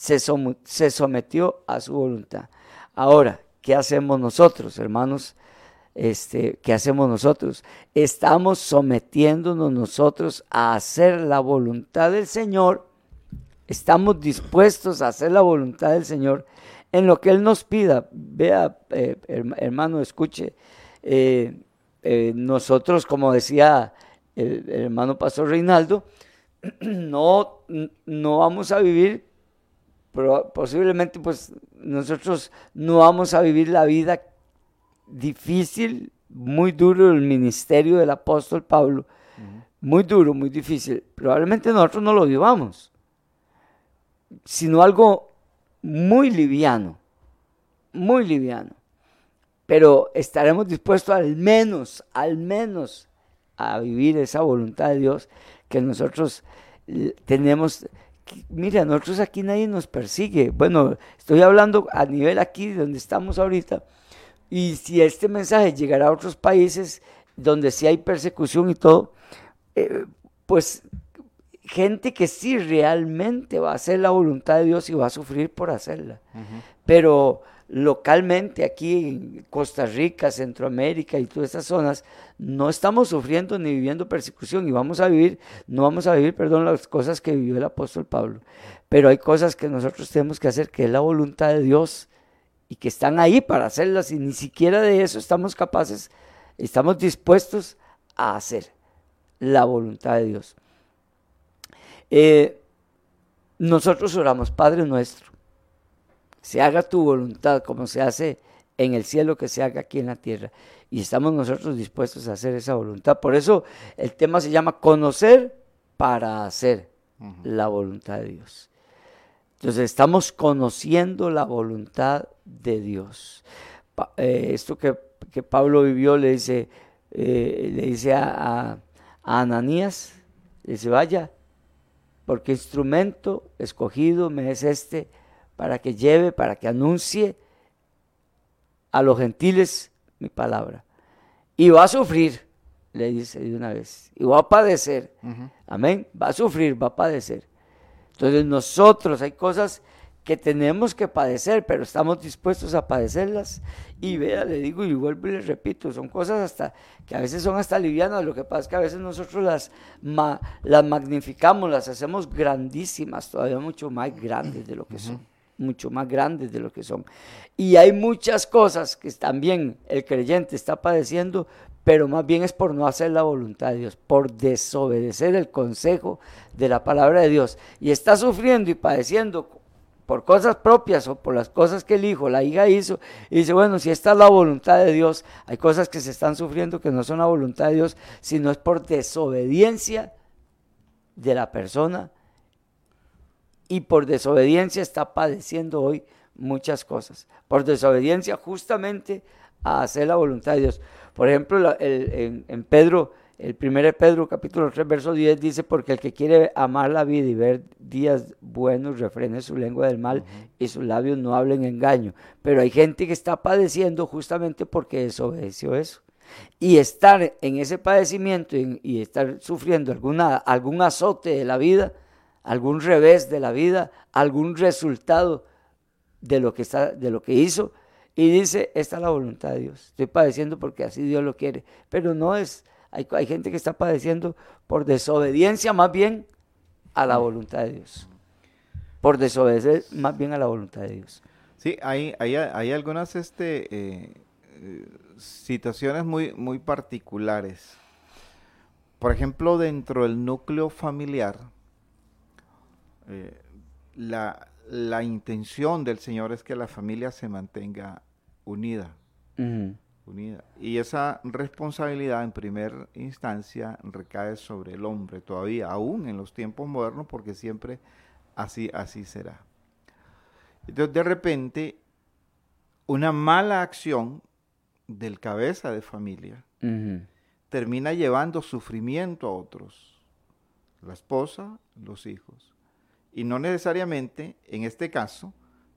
se, sometió a su voluntad. Ahora, ¿qué hacemos nosotros, hermanos? Este, ¿Qué hacemos nosotros? Estamos sometiéndonos nosotros a hacer la voluntad del Señor. Estamos dispuestos a hacer la voluntad del Señor en lo que Él nos pida. Vea, eh, hermano, escuche. Eh, eh, nosotros, como decía el, el, hermano Pastor Reinaldo, no, no vamos a vivir pero posiblemente pues nosotros no vamos a vivir la vida difícil, muy duro el ministerio del apóstol Pablo, muy duro, muy difícil. Probablemente nosotros no lo vivamos, sino algo muy liviano, muy liviano. Pero estaremos dispuestos al menos, al menos a vivir esa voluntad de Dios que nosotros tenemos mira, nosotros aquí nadie nos persigue. Bueno, estoy hablando a nivel aquí donde estamos ahorita. Y si este mensaje llegará a otros países donde sí hay persecución y todo, eh, pues gente que sí realmente va a hacer la voluntad de Dios y va a sufrir por hacerla. Pero localmente aquí en Costa Rica, Centroamérica y todas esas zonas, no estamos sufriendo ni viviendo persecución y vamos a vivir, no vamos a vivir, perdón, las cosas que vivió el apóstol Pablo. Pero hay cosas que nosotros tenemos que hacer, que es la voluntad de Dios y que están ahí para hacerlas y ni siquiera de eso estamos capaces, estamos dispuestos a hacer la voluntad de Dios. Eh, nosotros oramos, Padre nuestro se haga tu voluntad como se hace en el cielo que se haga aquí en la tierra. Y estamos nosotros dispuestos a hacer esa voluntad. Por eso el tema se llama conocer para hacer la voluntad de Dios. Entonces estamos conociendo la voluntad de Dios. Eh, esto que, Pablo vivió le dice, eh, le dice a, a, Ananías, le dice, vaya, porque instrumento escogido me es este para que lleve, para que anuncie a los gentiles mi palabra. Y va a sufrir, le dice de una vez, y va a padecer. Amén, va a sufrir, va a padecer. Entonces nosotros hay cosas que tenemos que padecer, pero estamos dispuestos a padecerlas. Y vea, le digo y vuelvo y le repito, son cosas hasta que a veces son hasta livianas, lo que pasa es que a veces nosotros las, las magnificamos, las hacemos grandísimas, todavía mucho más grandes de lo que son, mucho más grandes de lo que son. Y hay muchas cosas que también el creyente está padeciendo, pero más bien es por no hacer la voluntad de Dios, por desobedecer el consejo de la palabra de Dios. Y está sufriendo y padeciendo por cosas propias o por las cosas que el hijo, la hija hizo. Y dice, bueno, si esta es la voluntad de Dios, hay cosas que se están sufriendo que no son la voluntad de Dios, sino es por desobediencia de la persona. Y por desobediencia está padeciendo hoy muchas cosas. Por desobediencia justamente a hacer la voluntad de Dios. Por ejemplo, en, Pedro, el 1 Pedro capítulo 3, verso 10 dice, porque el que quiere amar la vida y ver días buenos, refrene su lengua del mal y sus labios no hablen engaño. Pero hay gente que está padeciendo justamente porque desobedeció eso. Y estar en ese padecimiento y, estar sufriendo alguna, algún azote de la vida, algún revés de la vida, algún resultado de lo que, está, de lo que hizo, y dice, esta es la voluntad de Dios. Estoy padeciendo porque así Dios lo quiere. Pero no es, hay, hay gente que está padeciendo por desobediencia más bien a la voluntad de Dios. Por desobedecer más bien a la voluntad de Dios. Sí, hay, hay, hay algunas este, eh, situaciones muy, muy particulares. Por ejemplo, dentro del núcleo familiar, eh, la, la intención del Señor es que la familia se mantenga unida. unida. Y esa responsabilidad en primera instancia recae sobre el hombre todavía, aún en los tiempos modernos, porque siempre así, así será. Entonces de repente, una mala acción del cabeza de familia termina llevando sufrimiento a otros, la esposa, los hijos. Y no necesariamente, en este caso,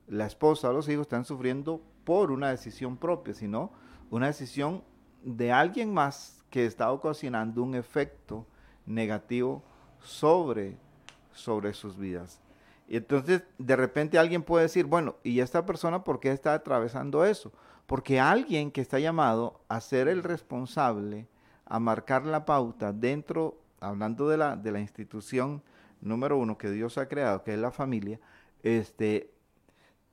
la esposa o los hijos están sufriendo por una decisión propia, sino una decisión de alguien más que está ocasionando un efecto negativo sobre, sobre sus vidas. Y entonces de repente alguien puede decir, bueno, ¿y esta persona por qué está atravesando eso? Porque alguien que está llamado a ser el responsable, a marcar la pauta dentro, hablando de la, de la institución número uno que Dios ha creado, que es la familia, este,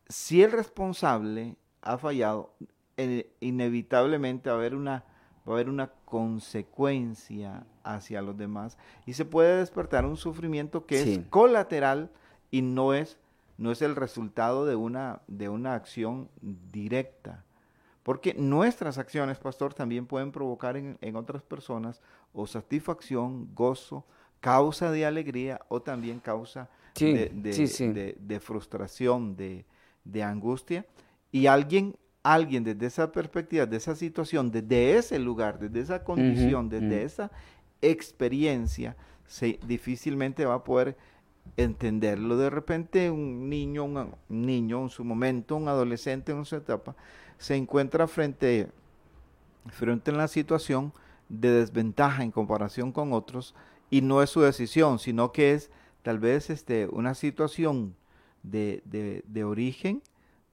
si el responsable ha fallado, eh, inevitablemente va a haber una va a haber una consecuencia hacia los demás y se puede despertar un sufrimiento que es colateral y no es no es el resultado de una de una acción directa. Porque nuestras acciones pastor también pueden provocar en, en otras personas o satisfacción gozo causa de alegría o también causa de, frustración, de, angustia. Y alguien, alguien desde esa perspectiva, de esa situación, desde ese lugar, desde esa condición, desde esa experiencia, se, difícilmente va a poder entenderlo. De repente un niño, un, niño en su momento, un adolescente en su etapa, se encuentra frente, frente a la situación de desventaja en comparación con otros y no es su decisión, sino que es tal vez este, una situación de, de, origen,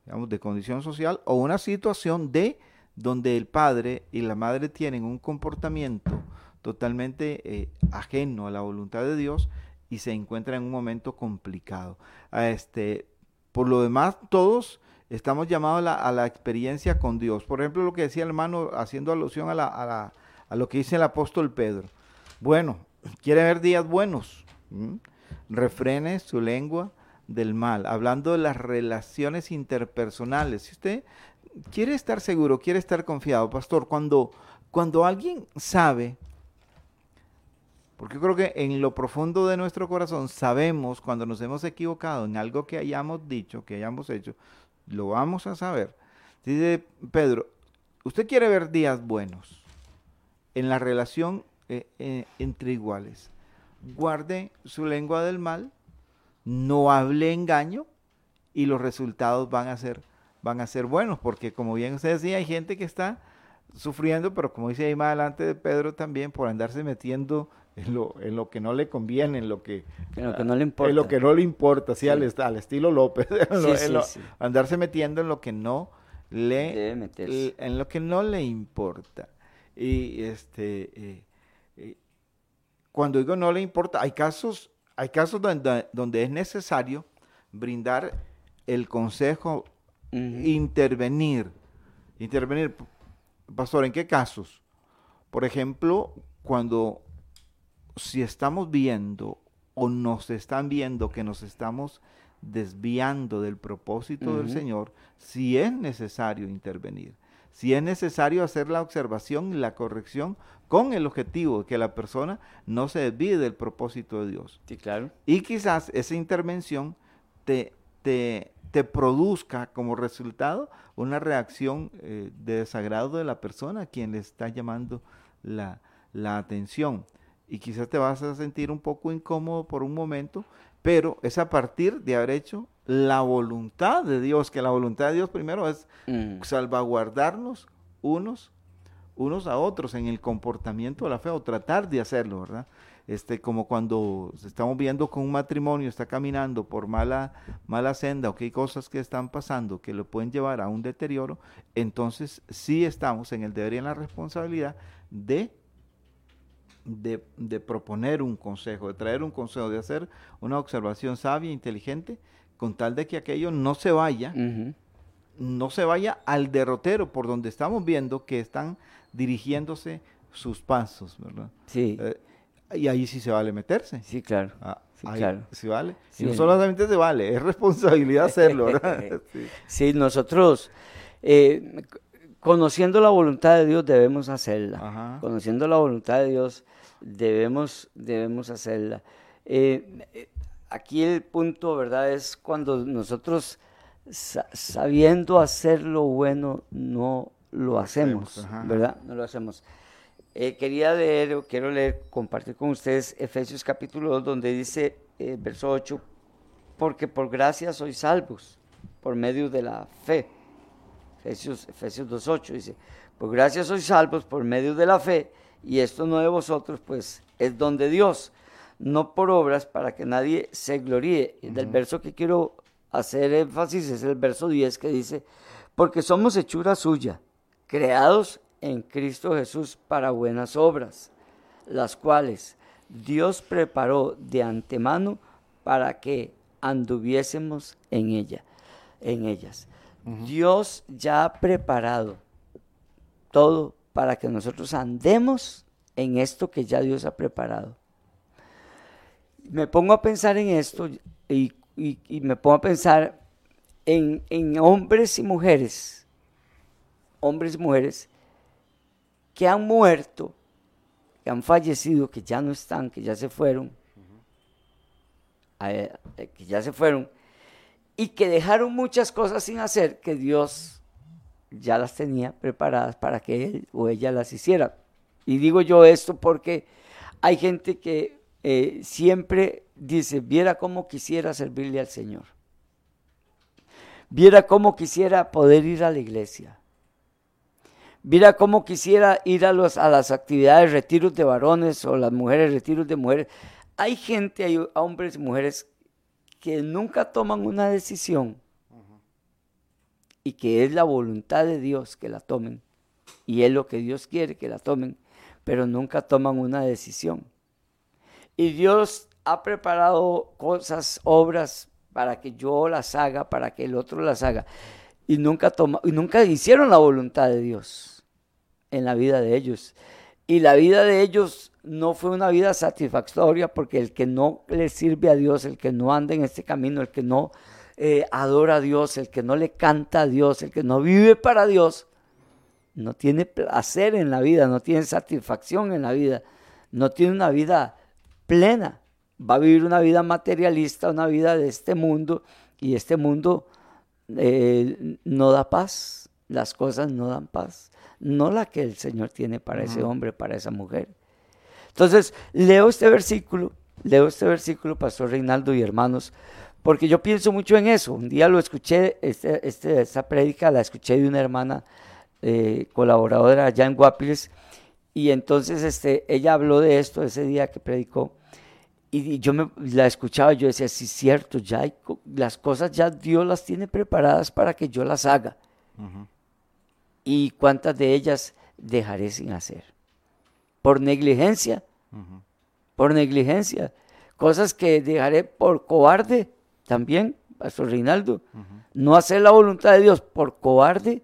digamos, de condición social, o una situación de donde el padre y la madre tienen un comportamiento totalmente eh, ajeno a la voluntad de Dios y se encuentran en un momento complicado. Este, por lo demás, todos estamos llamados a la, a la, experiencia con Dios. Por ejemplo, lo que decía el hermano, haciendo alusión a, la, a, la, a lo que dice el apóstol Pedro. Bueno, quiere ver días buenos. Refrene su lengua del mal, hablando de las relaciones interpersonales. Si usted quiere estar seguro, quiere estar confiado, pastor, cuando, cuando alguien sabe, porque yo creo que en lo profundo de nuestro corazón sabemos cuando nos hemos equivocado en algo que hayamos dicho, que hayamos hecho, lo vamos a saber. Dice Pedro, usted quiere ver días buenos en la relación eh, eh, entre iguales. Guarde su lengua del mal, no hable engaño y los resultados van a ser van a ser buenos, porque como bien usted decía, hay gente que está sufriendo, pero como dice ahí más adelante de Pedro también, por andarse metiendo en lo, en lo que no le conviene, en lo que, en lo que no le importa. En lo que no le importa, sí, Al, al, estilo López, andarse metiendo en lo que no le, en lo que no le importa. Y este, eh, cuando digo no le importa, hay casos, hay casos donde, donde es necesario brindar el consejo intervenir. Intervenir, pastor, ¿en qué casos? Por ejemplo, cuando si estamos viendo o nos están viendo que nos estamos desviando del propósito del Señor, si es necesario intervenir, si es necesario hacer la observación y la corrección con el objetivo de que la persona no se desvíe del propósito de Dios. Sí, claro. Y quizás esa intervención te, te, te produzca como resultado una reacción eh, de desagrado de la persona a quien le está llamando la, atención. Y quizás te vas a sentir un poco incómodo por un momento, pero es a partir de haber hecho la voluntad de Dios, que la voluntad de Dios primero es mm. salvaguardarnos unos, unos a otros en el comportamiento de la fe o tratar de hacerlo, ¿verdad? este, como cuando estamos viendo con un matrimonio está caminando por mala, mala senda o que hay cosas que están pasando que lo pueden llevar a un deterioro, entonces sí estamos en el deber y en la responsabilidad de, de, proponer un consejo, de traer un consejo, de hacer una observación sabia, e inteligente, con tal de que aquello no se vaya, no se vaya al derrotero por donde estamos viendo que están dirigiéndose sus pasos, ¿verdad? Sí. Eh, y ahí sí se vale meterse. Sí, claro. Ah, sí, claro. Sí vale. y no solamente se vale, es responsabilidad hacerlo, ¿verdad? sí. nosotros, eh, conociendo la voluntad de Dios, debemos hacerla. Conociendo la voluntad de Dios, debemos, debemos hacerla. Eh, aquí el punto, ¿verdad? Es cuando nosotros, sabiendo hacer lo bueno, no lo hacemos, ¿verdad? No lo hacemos. Eh, quería leer, o quiero leer, compartir con ustedes Efesios capítulo 2, donde dice, eh, verso 8, porque por gracia sois salvos, por medio de la fe. Efesios, Efesios 2.8 dice, por gracia sois salvos por medio de la fe, y esto no de vosotros, pues es don de Dios, no por obras para que nadie se gloríe. Del verso que quiero hacer énfasis es el verso 10 que dice, porque somos hechura suya, creados en Cristo Jesús para buenas obras, las cuales Dios preparó de antemano para que anduviésemos en ella, en ellas. Dios ya ha preparado todo para que nosotros andemos en esto que ya Dios ha preparado. Me pongo a pensar en esto y, me pongo a pensar en, hombres y mujeres, hombres y mujeres que han muerto, que han fallecido, que ya no están, que ya se fueron, eh, que ya se fueron, y que dejaron muchas cosas sin hacer que Dios ya las tenía preparadas para que él o ella las hiciera. Y digo yo esto porque hay gente que eh, siempre dice, viera cómo quisiera servirle al Señor. Viera cómo quisiera poder ir a la iglesia. Mira cómo quisiera ir a, los, a las actividades, retiros de varones o las mujeres, retiros de mujeres. Hay gente, hay hombres y mujeres que nunca toman una decisión y que es la voluntad de Dios que la tomen y es lo que Dios quiere que la tomen, pero nunca toman una decisión. Y Dios ha preparado cosas, obras para que yo las haga, para que el otro las haga. Y nunca, toma, nunca hicieron la voluntad de Dios en la vida de ellos. Y la vida de ellos no fue una vida satisfactoria porque el que no le sirve a Dios, el que no anda en este camino, el que no eh, adora a Dios, el que no le canta a Dios, el que no vive para Dios, no tiene placer en la vida, no tiene satisfacción en la vida, no tiene una vida plena. Va a vivir una vida materialista, una vida de este mundo, y este mundo eh, no da paz, las cosas no dan paz, no la que el Señor tiene para ese hombre, para esa mujer. Entonces, leo este versículo, leo este versículo, Pastor Reinaldo y hermanos, porque yo pienso mucho en eso. Un día lo escuché, este, este, esta prédica la escuché de una hermana eh, colaboradora allá en Guapiles, y entonces este, ella habló de esto ese día que predicó, y yo me, la escuchaba y yo decía, sí, cierto, ya hay, las cosas ya Dios las tiene preparadas para que yo las haga. ¿Y cuántas de ellas dejaré sin hacer? Por negligencia, por negligencia. Cosas que dejaré por cobarde también, Pastor Reinaldo. No hacer la voluntad de Dios por cobarde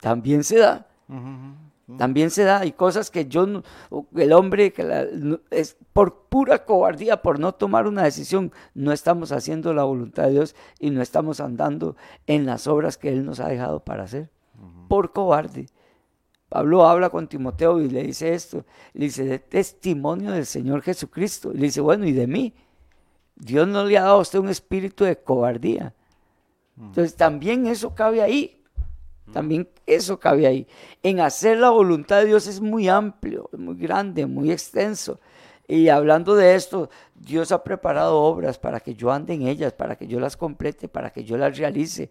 también se da. También se da, hay cosas que yo, el hombre, que es por pura cobardía, por no tomar una decisión, no estamos haciendo la voluntad de Dios y no estamos andando en las obras que Él nos ha dejado para hacer. Por cobarde. Pablo habla con Timoteo y le dice esto, le dice, de testimonio del Señor Jesucristo. Le dice, bueno, ¿y de mí? Dios no le ha dado a usted un espíritu de cobardía. Entonces también eso cabe ahí. También eso cabe ahí. En hacer la voluntad de Dios es muy amplio, muy grande, muy extenso. Y hablando de esto, Dios ha preparado obras para que yo ande en ellas, para que yo las complete, para que yo las realice.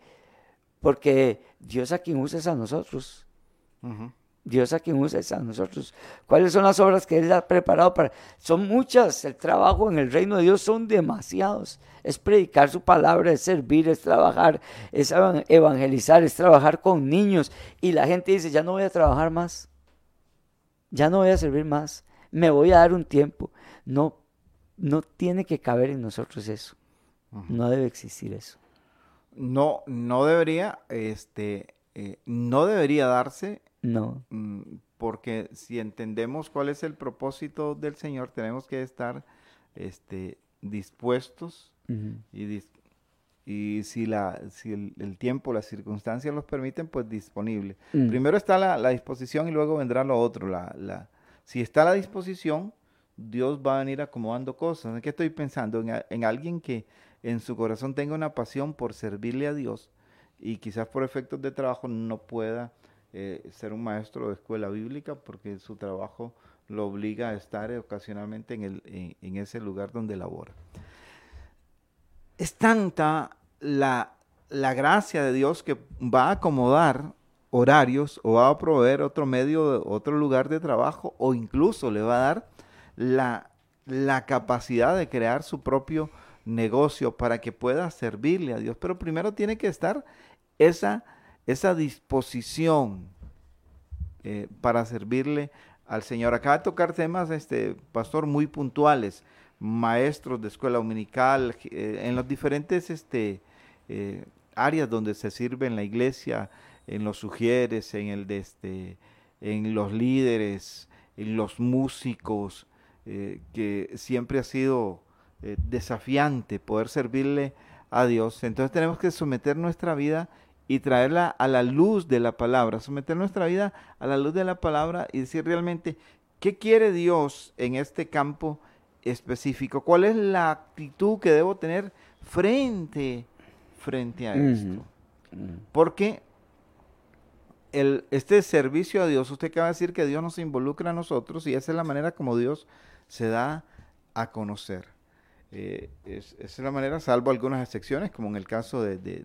Porque Dios a quien usa es a nosotros. Dios a quien usa es a nosotros. ¿Cuáles son las obras que Él ha preparado para? Son muchas. El trabajo en el reino de Dios son demasiados. Es predicar su palabra, es servir, es trabajar, es evangelizar, es trabajar con niños. Y la gente dice, ya no voy a trabajar más. Ya no voy a servir más. Me voy a dar un tiempo. No, no tiene que caber en nosotros eso. No debe existir eso. No, no debería, este, eh, no debería darse no. Mm, porque si entendemos cuál es el propósito del Señor, tenemos que estar este, dispuestos y, y, si, la, si el, tiempo, las circunstancias los permiten, pues disponible. Mm. Primero está la, disposición y luego vendrá lo otro. La, la, si está la disposición, Dios va a venir acomodando cosas. ¿En qué estoy pensando? En, en alguien que en su corazón tenga una pasión por servirle a Dios y quizás por efectos de trabajo no pueda eh, ser un maestro de escuela bíblica porque su trabajo lo obliga a estar ocasionalmente en, el, en, ese lugar donde labora. Es tanta la, la gracia de Dios que va a acomodar horarios o va a proveer otro medio, otro lugar de trabajo o incluso le va a dar la, la capacidad de crear su propio negocio para que pueda servirle a Dios. Pero primero tiene que estar esa esa disposición eh, para servirle al Señor. Acaba de tocar temas, este pastor, muy puntuales, maestros de escuela dominical, eh, en los diferentes este, eh, áreas donde se sirve en la iglesia, en los sugieres, en el de este, en los líderes, en los músicos, que siempre ha sido desafiante poder servirle a Dios. Entonces tenemos que someter nuestra vida y traerla a la luz de la palabra, someter nuestra vida a la luz de la palabra y decir realmente qué quiere Dios en este campo específico, cuál es la actitud que debo tener frente, frente a esto. Porque el, este servicio a Dios, usted acaba de decir que Dios nos involucra a nosotros y esa es la manera como Dios se da a conocer. Eh, es, es, la manera, salvo algunas excepciones, como en el caso de,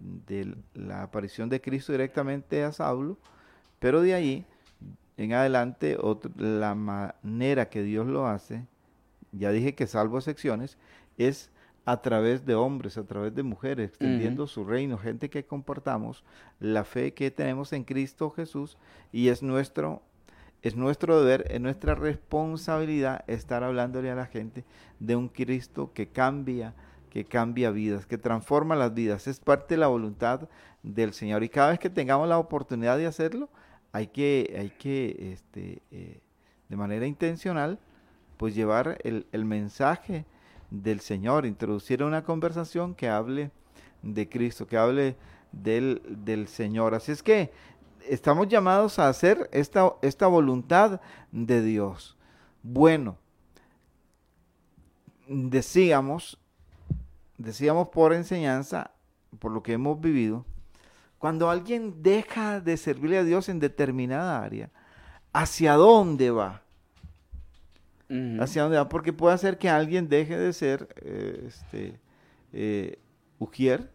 la aparición de Cristo directamente a Saulo, pero de ahí en adelante la manera que Dios lo hace, ya dije que salvo excepciones, es a través de hombres, a través de mujeres, extendiendo su reino, gente que comportamos la fe que tenemos en Cristo Jesús y es nuestro es nuestro deber, es nuestra responsabilidad estar hablándole a la gente de un Cristo que cambia, que cambia vidas, que transforma las vidas. Es parte de la voluntad del Señor. Y cada vez que tengamos la oportunidad de hacerlo, hay que, hay que este, eh, de manera intencional, pues llevar el, el mensaje del Señor, introducir una conversación que hable de Cristo, que hable del, del Señor. Así es que estamos llamados a hacer esta, esta voluntad de Dios. Bueno, decíamos, decíamos por enseñanza, por lo que hemos vivido, cuando alguien deja de servirle a Dios en determinada área, ¿hacia dónde va? ¿Hacia dónde va? Porque puede hacer que alguien deje de ser eh, este, eh, ujier,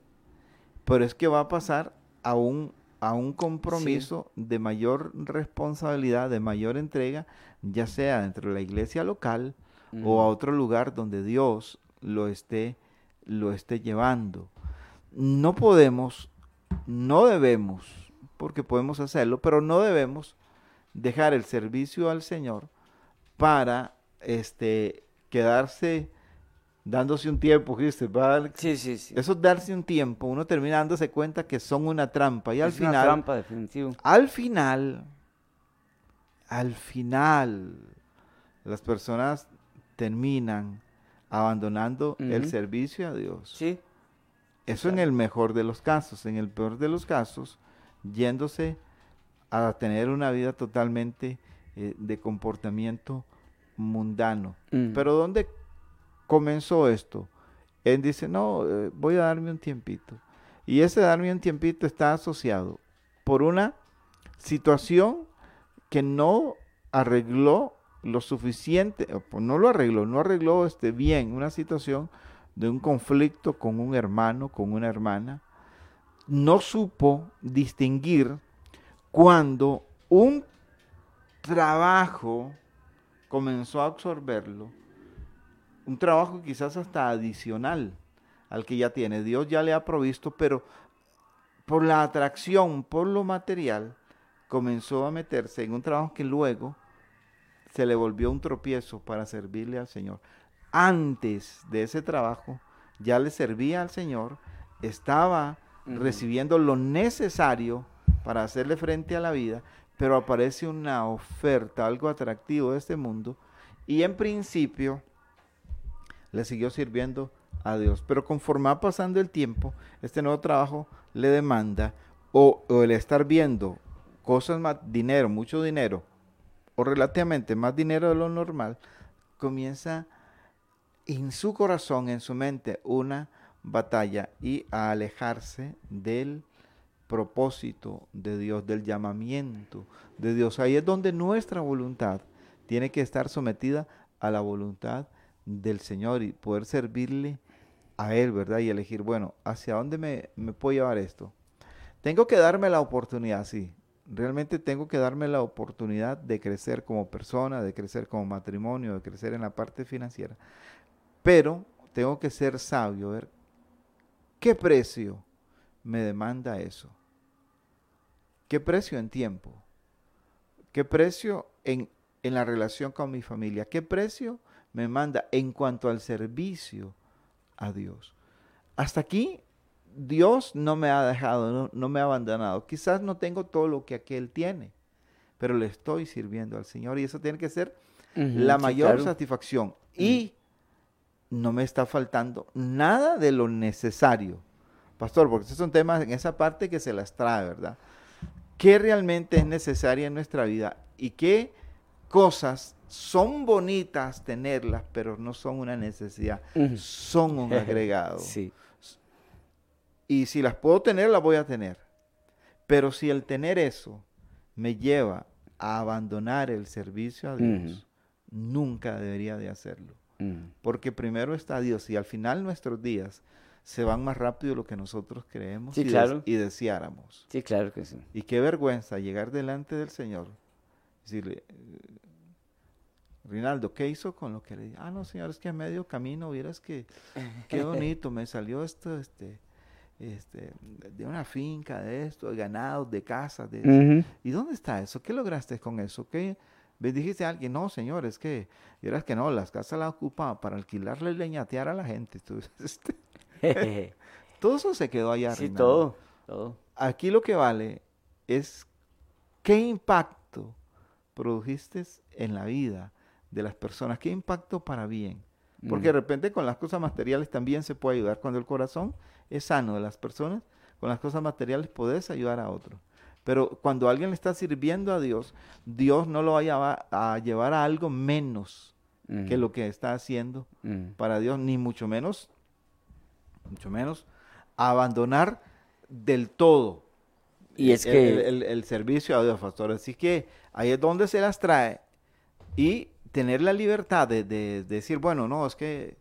pero es que va a pasar a un, a un compromiso de mayor responsabilidad, de mayor entrega, ya sea dentro de la iglesia local o a otro lugar donde Dios lo esté, lo esté llevando. No podemos, no debemos, porque podemos hacerlo, pero no debemos dejar el servicio al Señor para este, quedarse dándose un tiempo, ¿viste? sí, sí, sí. Eso es darse un tiempo, uno termina dándose cuenta que son una trampa y al final... Una trampa, definitivo. Al final, al final, las personas terminan abandonando el servicio a Dios. Sí. Eso en el mejor de los casos, en el peor de los casos, yéndose a tener una vida totalmente eh, de comportamiento mundano. Pero ¿dónde comenzó esto? Él dice, no, eh, voy a darme un tiempito. Y ese darme un tiempito está asociado por una situación que no arregló lo suficiente, pues no lo arregló, no arregló este, bien una situación de un conflicto con un hermano, con una hermana, no supo distinguir cuando un trabajo comenzó a absorberlo, un trabajo quizás hasta adicional al que ya tiene. Dios ya le ha provisto, pero por la atracción, por lo material, comenzó a meterse en un trabajo que luego se le volvió un tropiezo para servirle al Señor. Antes de ese trabajo, ya le servía al Señor, estaba recibiendo lo necesario para hacerle frente a la vida, pero aparece una oferta, algo atractivo de este mundo, y en principio le siguió sirviendo a Dios. Pero conforme va pasando el tiempo, este nuevo trabajo le demanda, o, o el estar viendo cosas más, dinero, mucho dinero, o relativamente más dinero de lo normal, comienza en su corazón, en su mente, una batalla y a alejarse del propósito de Dios, del llamamiento de Dios. Ahí es donde nuestra voluntad tiene que estar sometida a la voluntad del Señor y poder servirle a Él, ¿verdad? Y elegir, bueno, ¿hacia dónde me, me puedo llevar esto? Tengo que darme la oportunidad, sí, Realmente tengo que darme la oportunidad de crecer como persona, de crecer como matrimonio, de crecer en la parte financiera. Pero tengo que ser sabio, ver qué precio me demanda eso. ¿Qué precio en tiempo? ¿Qué precio en, en la relación con mi familia? ¿Qué precio me manda en cuanto al servicio a Dios? Hasta aquí Dios no me ha dejado, no, me ha abandonado. Quizás no tengo todo lo que aquel tiene, pero le estoy sirviendo al Señor y eso tiene que ser la mayor satisfacción. Y no me está faltando nada de lo necesario. Pastor, porque esos son temas en esa parte que se las trae, ¿verdad? ¿Qué realmente es necesaria en nuestra vida y qué cosas son bonitas tenerlas, pero no son una necesidad, son un agregado. sí. Y si las puedo tener, las voy a tener. Pero si el tener eso me lleva a abandonar el servicio a Dios, nunca debería de hacerlo. Porque primero está Dios y al final nuestros días se van más rápido de lo que nosotros creemos y, y, deseáramos. Sí, claro que sí. Y qué vergüenza llegar delante del Señor decirle, Rinaldo, ¿qué hizo con lo que le dije? Ah, no, señor, es que a medio camino, vieras que qué bonito, me salió esto, este, este, de una finca, de esto, de ganados, de casas. De ¿Y dónde está eso? ¿Qué lograste con eso? ¿Qué? dijiste a alguien, no, señor, es que, es que no, las casas las ocupaba para alquilarle y leñatear a la gente. Este, todo eso se quedó allá. Sí, todo, todo. Aquí lo que vale es qué impacto produjiste en la vida de las personas, qué impacto para bien Porque de repente con las cosas materiales también se puede ayudar. Cuando el corazón es sano de las personas, con las cosas materiales puedes ayudar a otros. Pero cuando alguien le está sirviendo a Dios, Dios no lo va a llevar a, llevar a algo menos que lo que está haciendo para Dios, ni mucho menos, mucho menos, abandonar del todo y es que... el, servicio a Dios, pastor. Así que ahí es donde se las trae y tener la libertad de, decir, bueno, no, es que,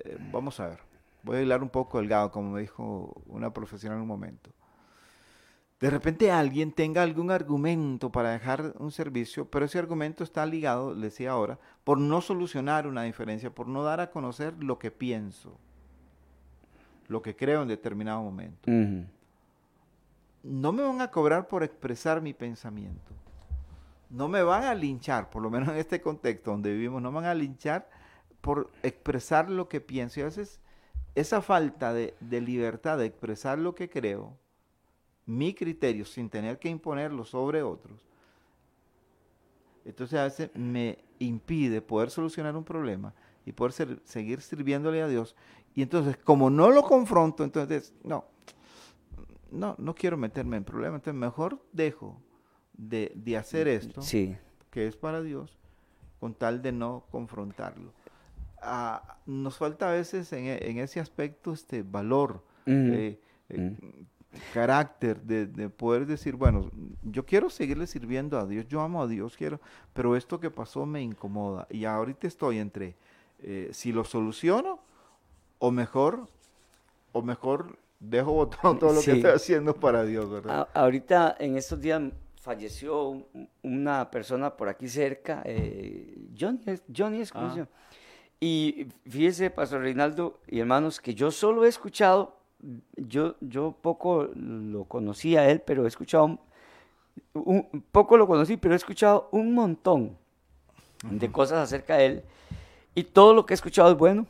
eh, vamos a ver, voy a hablar un poco delgado, como me dijo una profesional en un momento. De repente alguien tenga algún argumento para dejar un servicio, pero ese argumento está ligado, le decía ahora, por no solucionar una diferencia, por no dar a conocer lo que pienso, lo que creo en determinado momento. No me van a cobrar por expresar mi pensamiento no me van a linchar, por lo menos en este contexto donde vivimos, no me van a linchar por expresar lo que pienso. Y a veces esa falta de, libertad de expresar lo que creo, mi criterio, sin tener que imponerlo sobre otros, entonces a veces me impide poder solucionar un problema y poder seguir sirviéndole a Dios. Y entonces, como no lo confronto, entonces, no, no, no quiero meterme en problemas, entonces mejor dejo de, hacer esto, que es para Dios, con tal de no confrontarlo. Ah, nos falta a veces en, en, ese aspecto este valor, eh, eh, carácter de, poder decir, bueno, yo quiero seguirle sirviendo a Dios, yo amo a Dios, quiero, pero esto que pasó me incomoda y ahorita estoy entre eh, si lo soluciono o mejor, o mejor dejo botado todo lo que estoy haciendo para Dios, ¿verdad? ahorita en estos días falleció una persona por aquí cerca, eh, Johnny, Johnny es ah. Y fíjese, Pastor Reinaldo y hermanos, que yo solo he escuchado, yo, yo poco lo conocía a él, pero he escuchado, un, poco lo conocí, pero he escuchado un montón de cosas acerca de él. Y todo lo que he escuchado es bueno.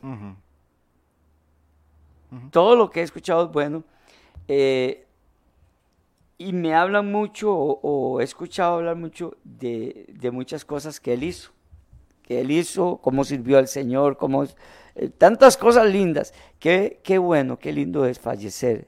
Todo lo que he escuchado es bueno. Eh, y me hablan mucho o, he escuchado hablar mucho de, muchas cosas que él hizo, que él hizo, cómo sirvió al Señor, cómo, eh, tantas cosas lindas. Qué, qué bueno, qué lindo es fallecer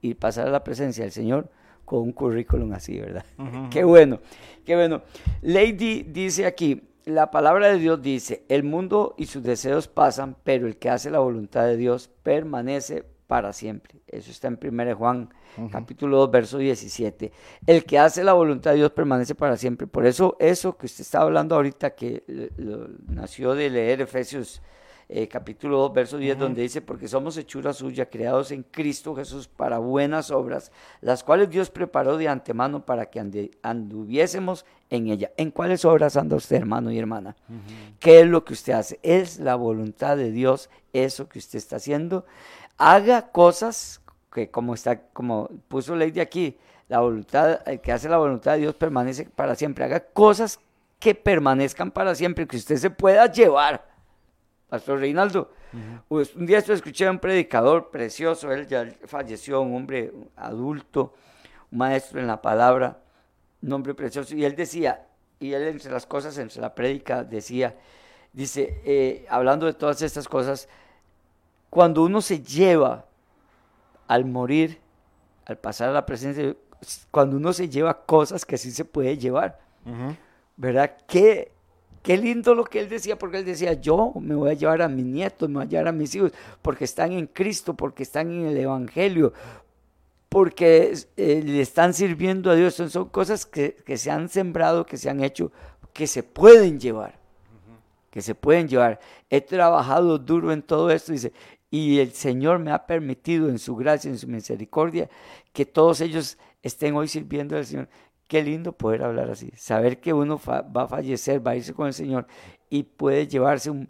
y pasar a la presencia del Señor con un currículum así, ¿verdad? Qué bueno, qué bueno. Lady dice aquí, la palabra de Dios dice, el mundo y sus deseos pasan, pero el que hace la voluntad de Dios permanece para siempre. Eso está en 1 Juan capítulo 2, verso 17. El que hace la voluntad de Dios permanece para siempre. Por eso eso que usted está hablando ahorita, que nació de leer Efesios eh, capítulo 2, verso 10, donde dice, porque somos hechura suya, creados en Cristo Jesús para buenas obras, las cuales Dios preparó de antemano para que anduviésemos en ella. ¿En cuáles obras anda usted, hermano y hermana? ¿Qué es lo que usted hace? Es la voluntad de Dios, eso que usted está haciendo. Haga cosas que como está, como puso Ley de aquí, la voluntad, el que hace la voluntad de Dios permanece para siempre. Haga cosas que permanezcan para siempre, que usted se pueda llevar. Pastor Reinaldo, pues, un día escuché a un predicador precioso, él ya falleció, un hombre adulto, un maestro en la palabra, un hombre precioso, y él decía, y él entre las cosas, entre la prédica, decía, dice, eh, hablando de todas estas cosas, cuando uno se lleva al morir, al pasar a la presencia, cuando uno se lleva cosas que sí se puede llevar, ¿verdad? Qué, qué lindo lo que él decía, porque él decía, yo me voy a llevar a mis nietos, me voy a llevar a mis hijos, porque están en Cristo, porque están en el Evangelio, porque eh, le están sirviendo a Dios. Son, cosas que, que, se han sembrado, que se han hecho, que se pueden llevar, que se pueden llevar. He trabajado duro en todo esto, dice, y el Señor me ha permitido en su gracia, en su misericordia, que todos ellos estén hoy sirviendo al Señor. Qué lindo poder hablar así, saber que uno va a fallecer, va a irse con el Señor y puede llevarse un,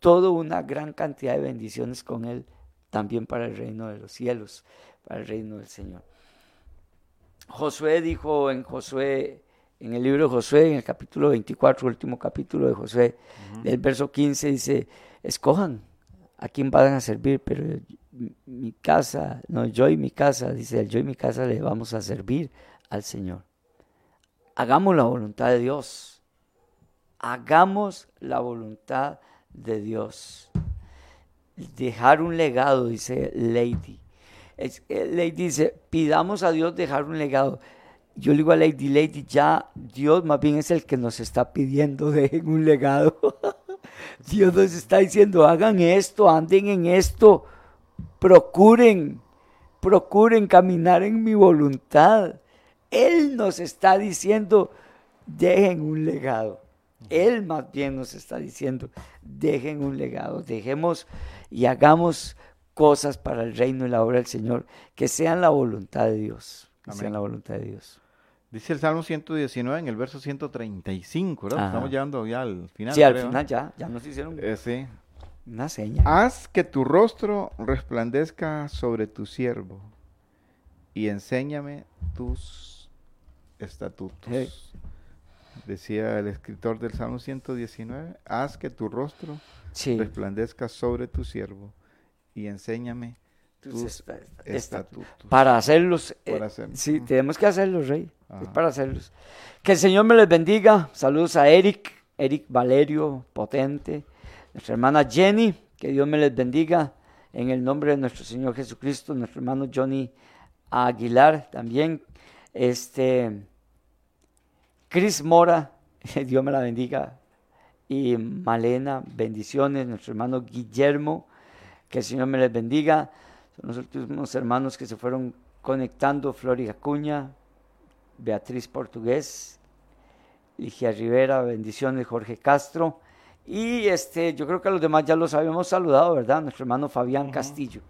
toda una gran cantidad de bendiciones con Él, también para el reino de los cielos, para el reino del Señor. Josué dijo en Josué, en el libro de Josué, en el capítulo 24, último capítulo de Josué, del verso 15, dice, escojan a quién van a servir, pero mi casa, no, yo y mi casa, dice yo y mi casa le vamos a servir al Señor. Hagamos la voluntad de Dios. Hagamos la voluntad de Dios. dejar un legado, dice Lady. Lady dice, pidamos a Dios dejar un legado. Yo le digo a Lady, Lady, ya Dios más bien es el que nos está pidiendo dejen un legado. Dios nos está diciendo, hagan esto, anden en esto, procuren, procuren caminar en mi voluntad. Él nos está diciendo, dejen un legado. Él más bien nos está diciendo, dejen un legado, dejemos y hagamos cosas para el reino y la obra del Señor, que sean la voluntad de Dios, que sean la voluntad de Dios. Dice el Salmo 119 en el verso 135, ¿verdad? Estamos llegando ya al final. Sí, al final ya, ya nos hicieron eh, sí. una seña. Haz que tu rostro resplandezca sobre tu siervo y enséñame tus estatutos. Decía el escritor del Salmo 119, haz que tu rostro resplandezca sobre tu siervo y enséñame tus, estatutos. Para hacerlos, eh, sí, tenemos que hacerlos, Rey, para hacerlos. Que el Señor me les bendiga. Saludos a Eric, Eric Valerio, potente, nuestra hermana Jenny, que Dios me les bendiga en el nombre de nuestro Señor Jesucristo, nuestro hermano Johnny Aguilar también, este, Cris Mora, Dios me la bendiga, y Malena, bendiciones, nuestro hermano Guillermo, que el Señor me les bendiga. Son los últimos hermanos que se fueron conectando, Flori Acuña, Beatriz Portugués, Ligia Rivera, bendiciones, Jorge Castro. Y este, yo creo que a los demás ya los habíamos saludado, ¿verdad? Nuestro hermano Fabián Castillo.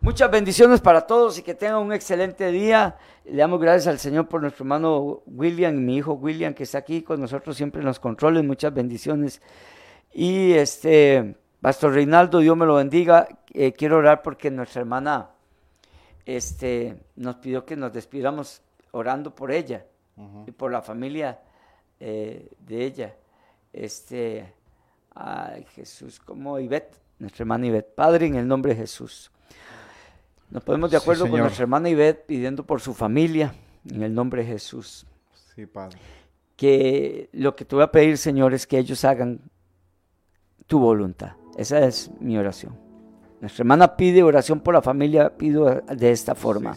Muchas bendiciones para todos y que tengan un excelente día. Le damos gracias al Señor por nuestro hermano William, mi hijo William, que está aquí con nosotros siempre en los controles. Muchas bendiciones. Y este, Pastor Reinaldo, Dios me lo bendiga. Eh, quiero orar porque nuestra hermana este, nos pidió que nos despidamos orando por ella y por la familia eh, de ella. Este, ay, Jesús, como Ivette, nuestra hermana Ivette. Padre, en el nombre de Jesús. Nos ponemos de acuerdo con nuestra hermana Ivette pidiendo por su familia, en el nombre de Jesús. Sí, Padre. Que lo que te voy a pedir, Señor, es que ellos hagan tu voluntad. Esa es mi oración. Nuestra hermana pide oración por la familia, pido de esta forma.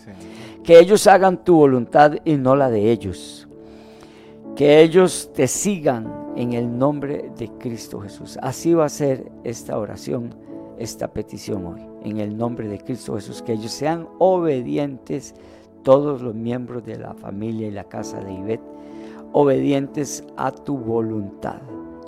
que ellos hagan tu voluntad y no la de ellos. Que ellos te sigan en el nombre de Cristo Jesús. Así va a ser esta oración, esta petición hoy en el nombre de Cristo Jesús, que ellos sean obedientes, todos los miembros de la familia y la casa de Ibet, obedientes a tu voluntad.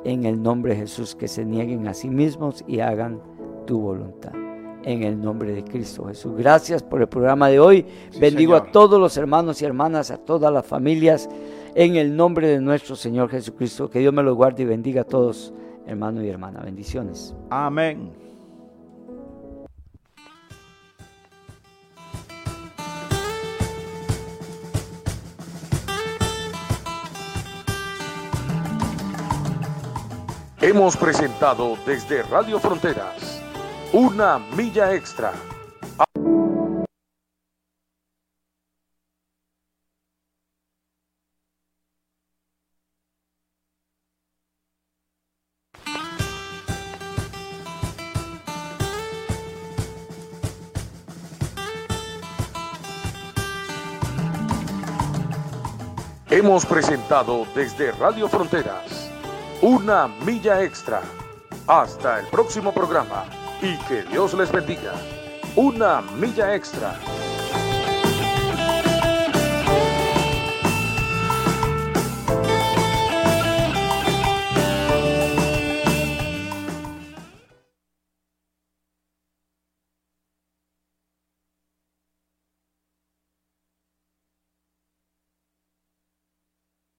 En el nombre de Jesús, que se nieguen a sí mismos y hagan tu voluntad. En el nombre de Cristo Jesús. Gracias por el programa de hoy. Bendigo a todos los hermanos y hermanas, a todas las familias, en el nombre de nuestro Señor Jesucristo. Que Dios me los guarde y bendiga a todos, hermano y hermana. Bendiciones. Amén. Hemos presentado desde Radio Fronteras una milla extra. Hemos presentado desde Radio Fronteras una milla extra. Hasta el próximo programa y que Dios les bendiga. Una milla extra.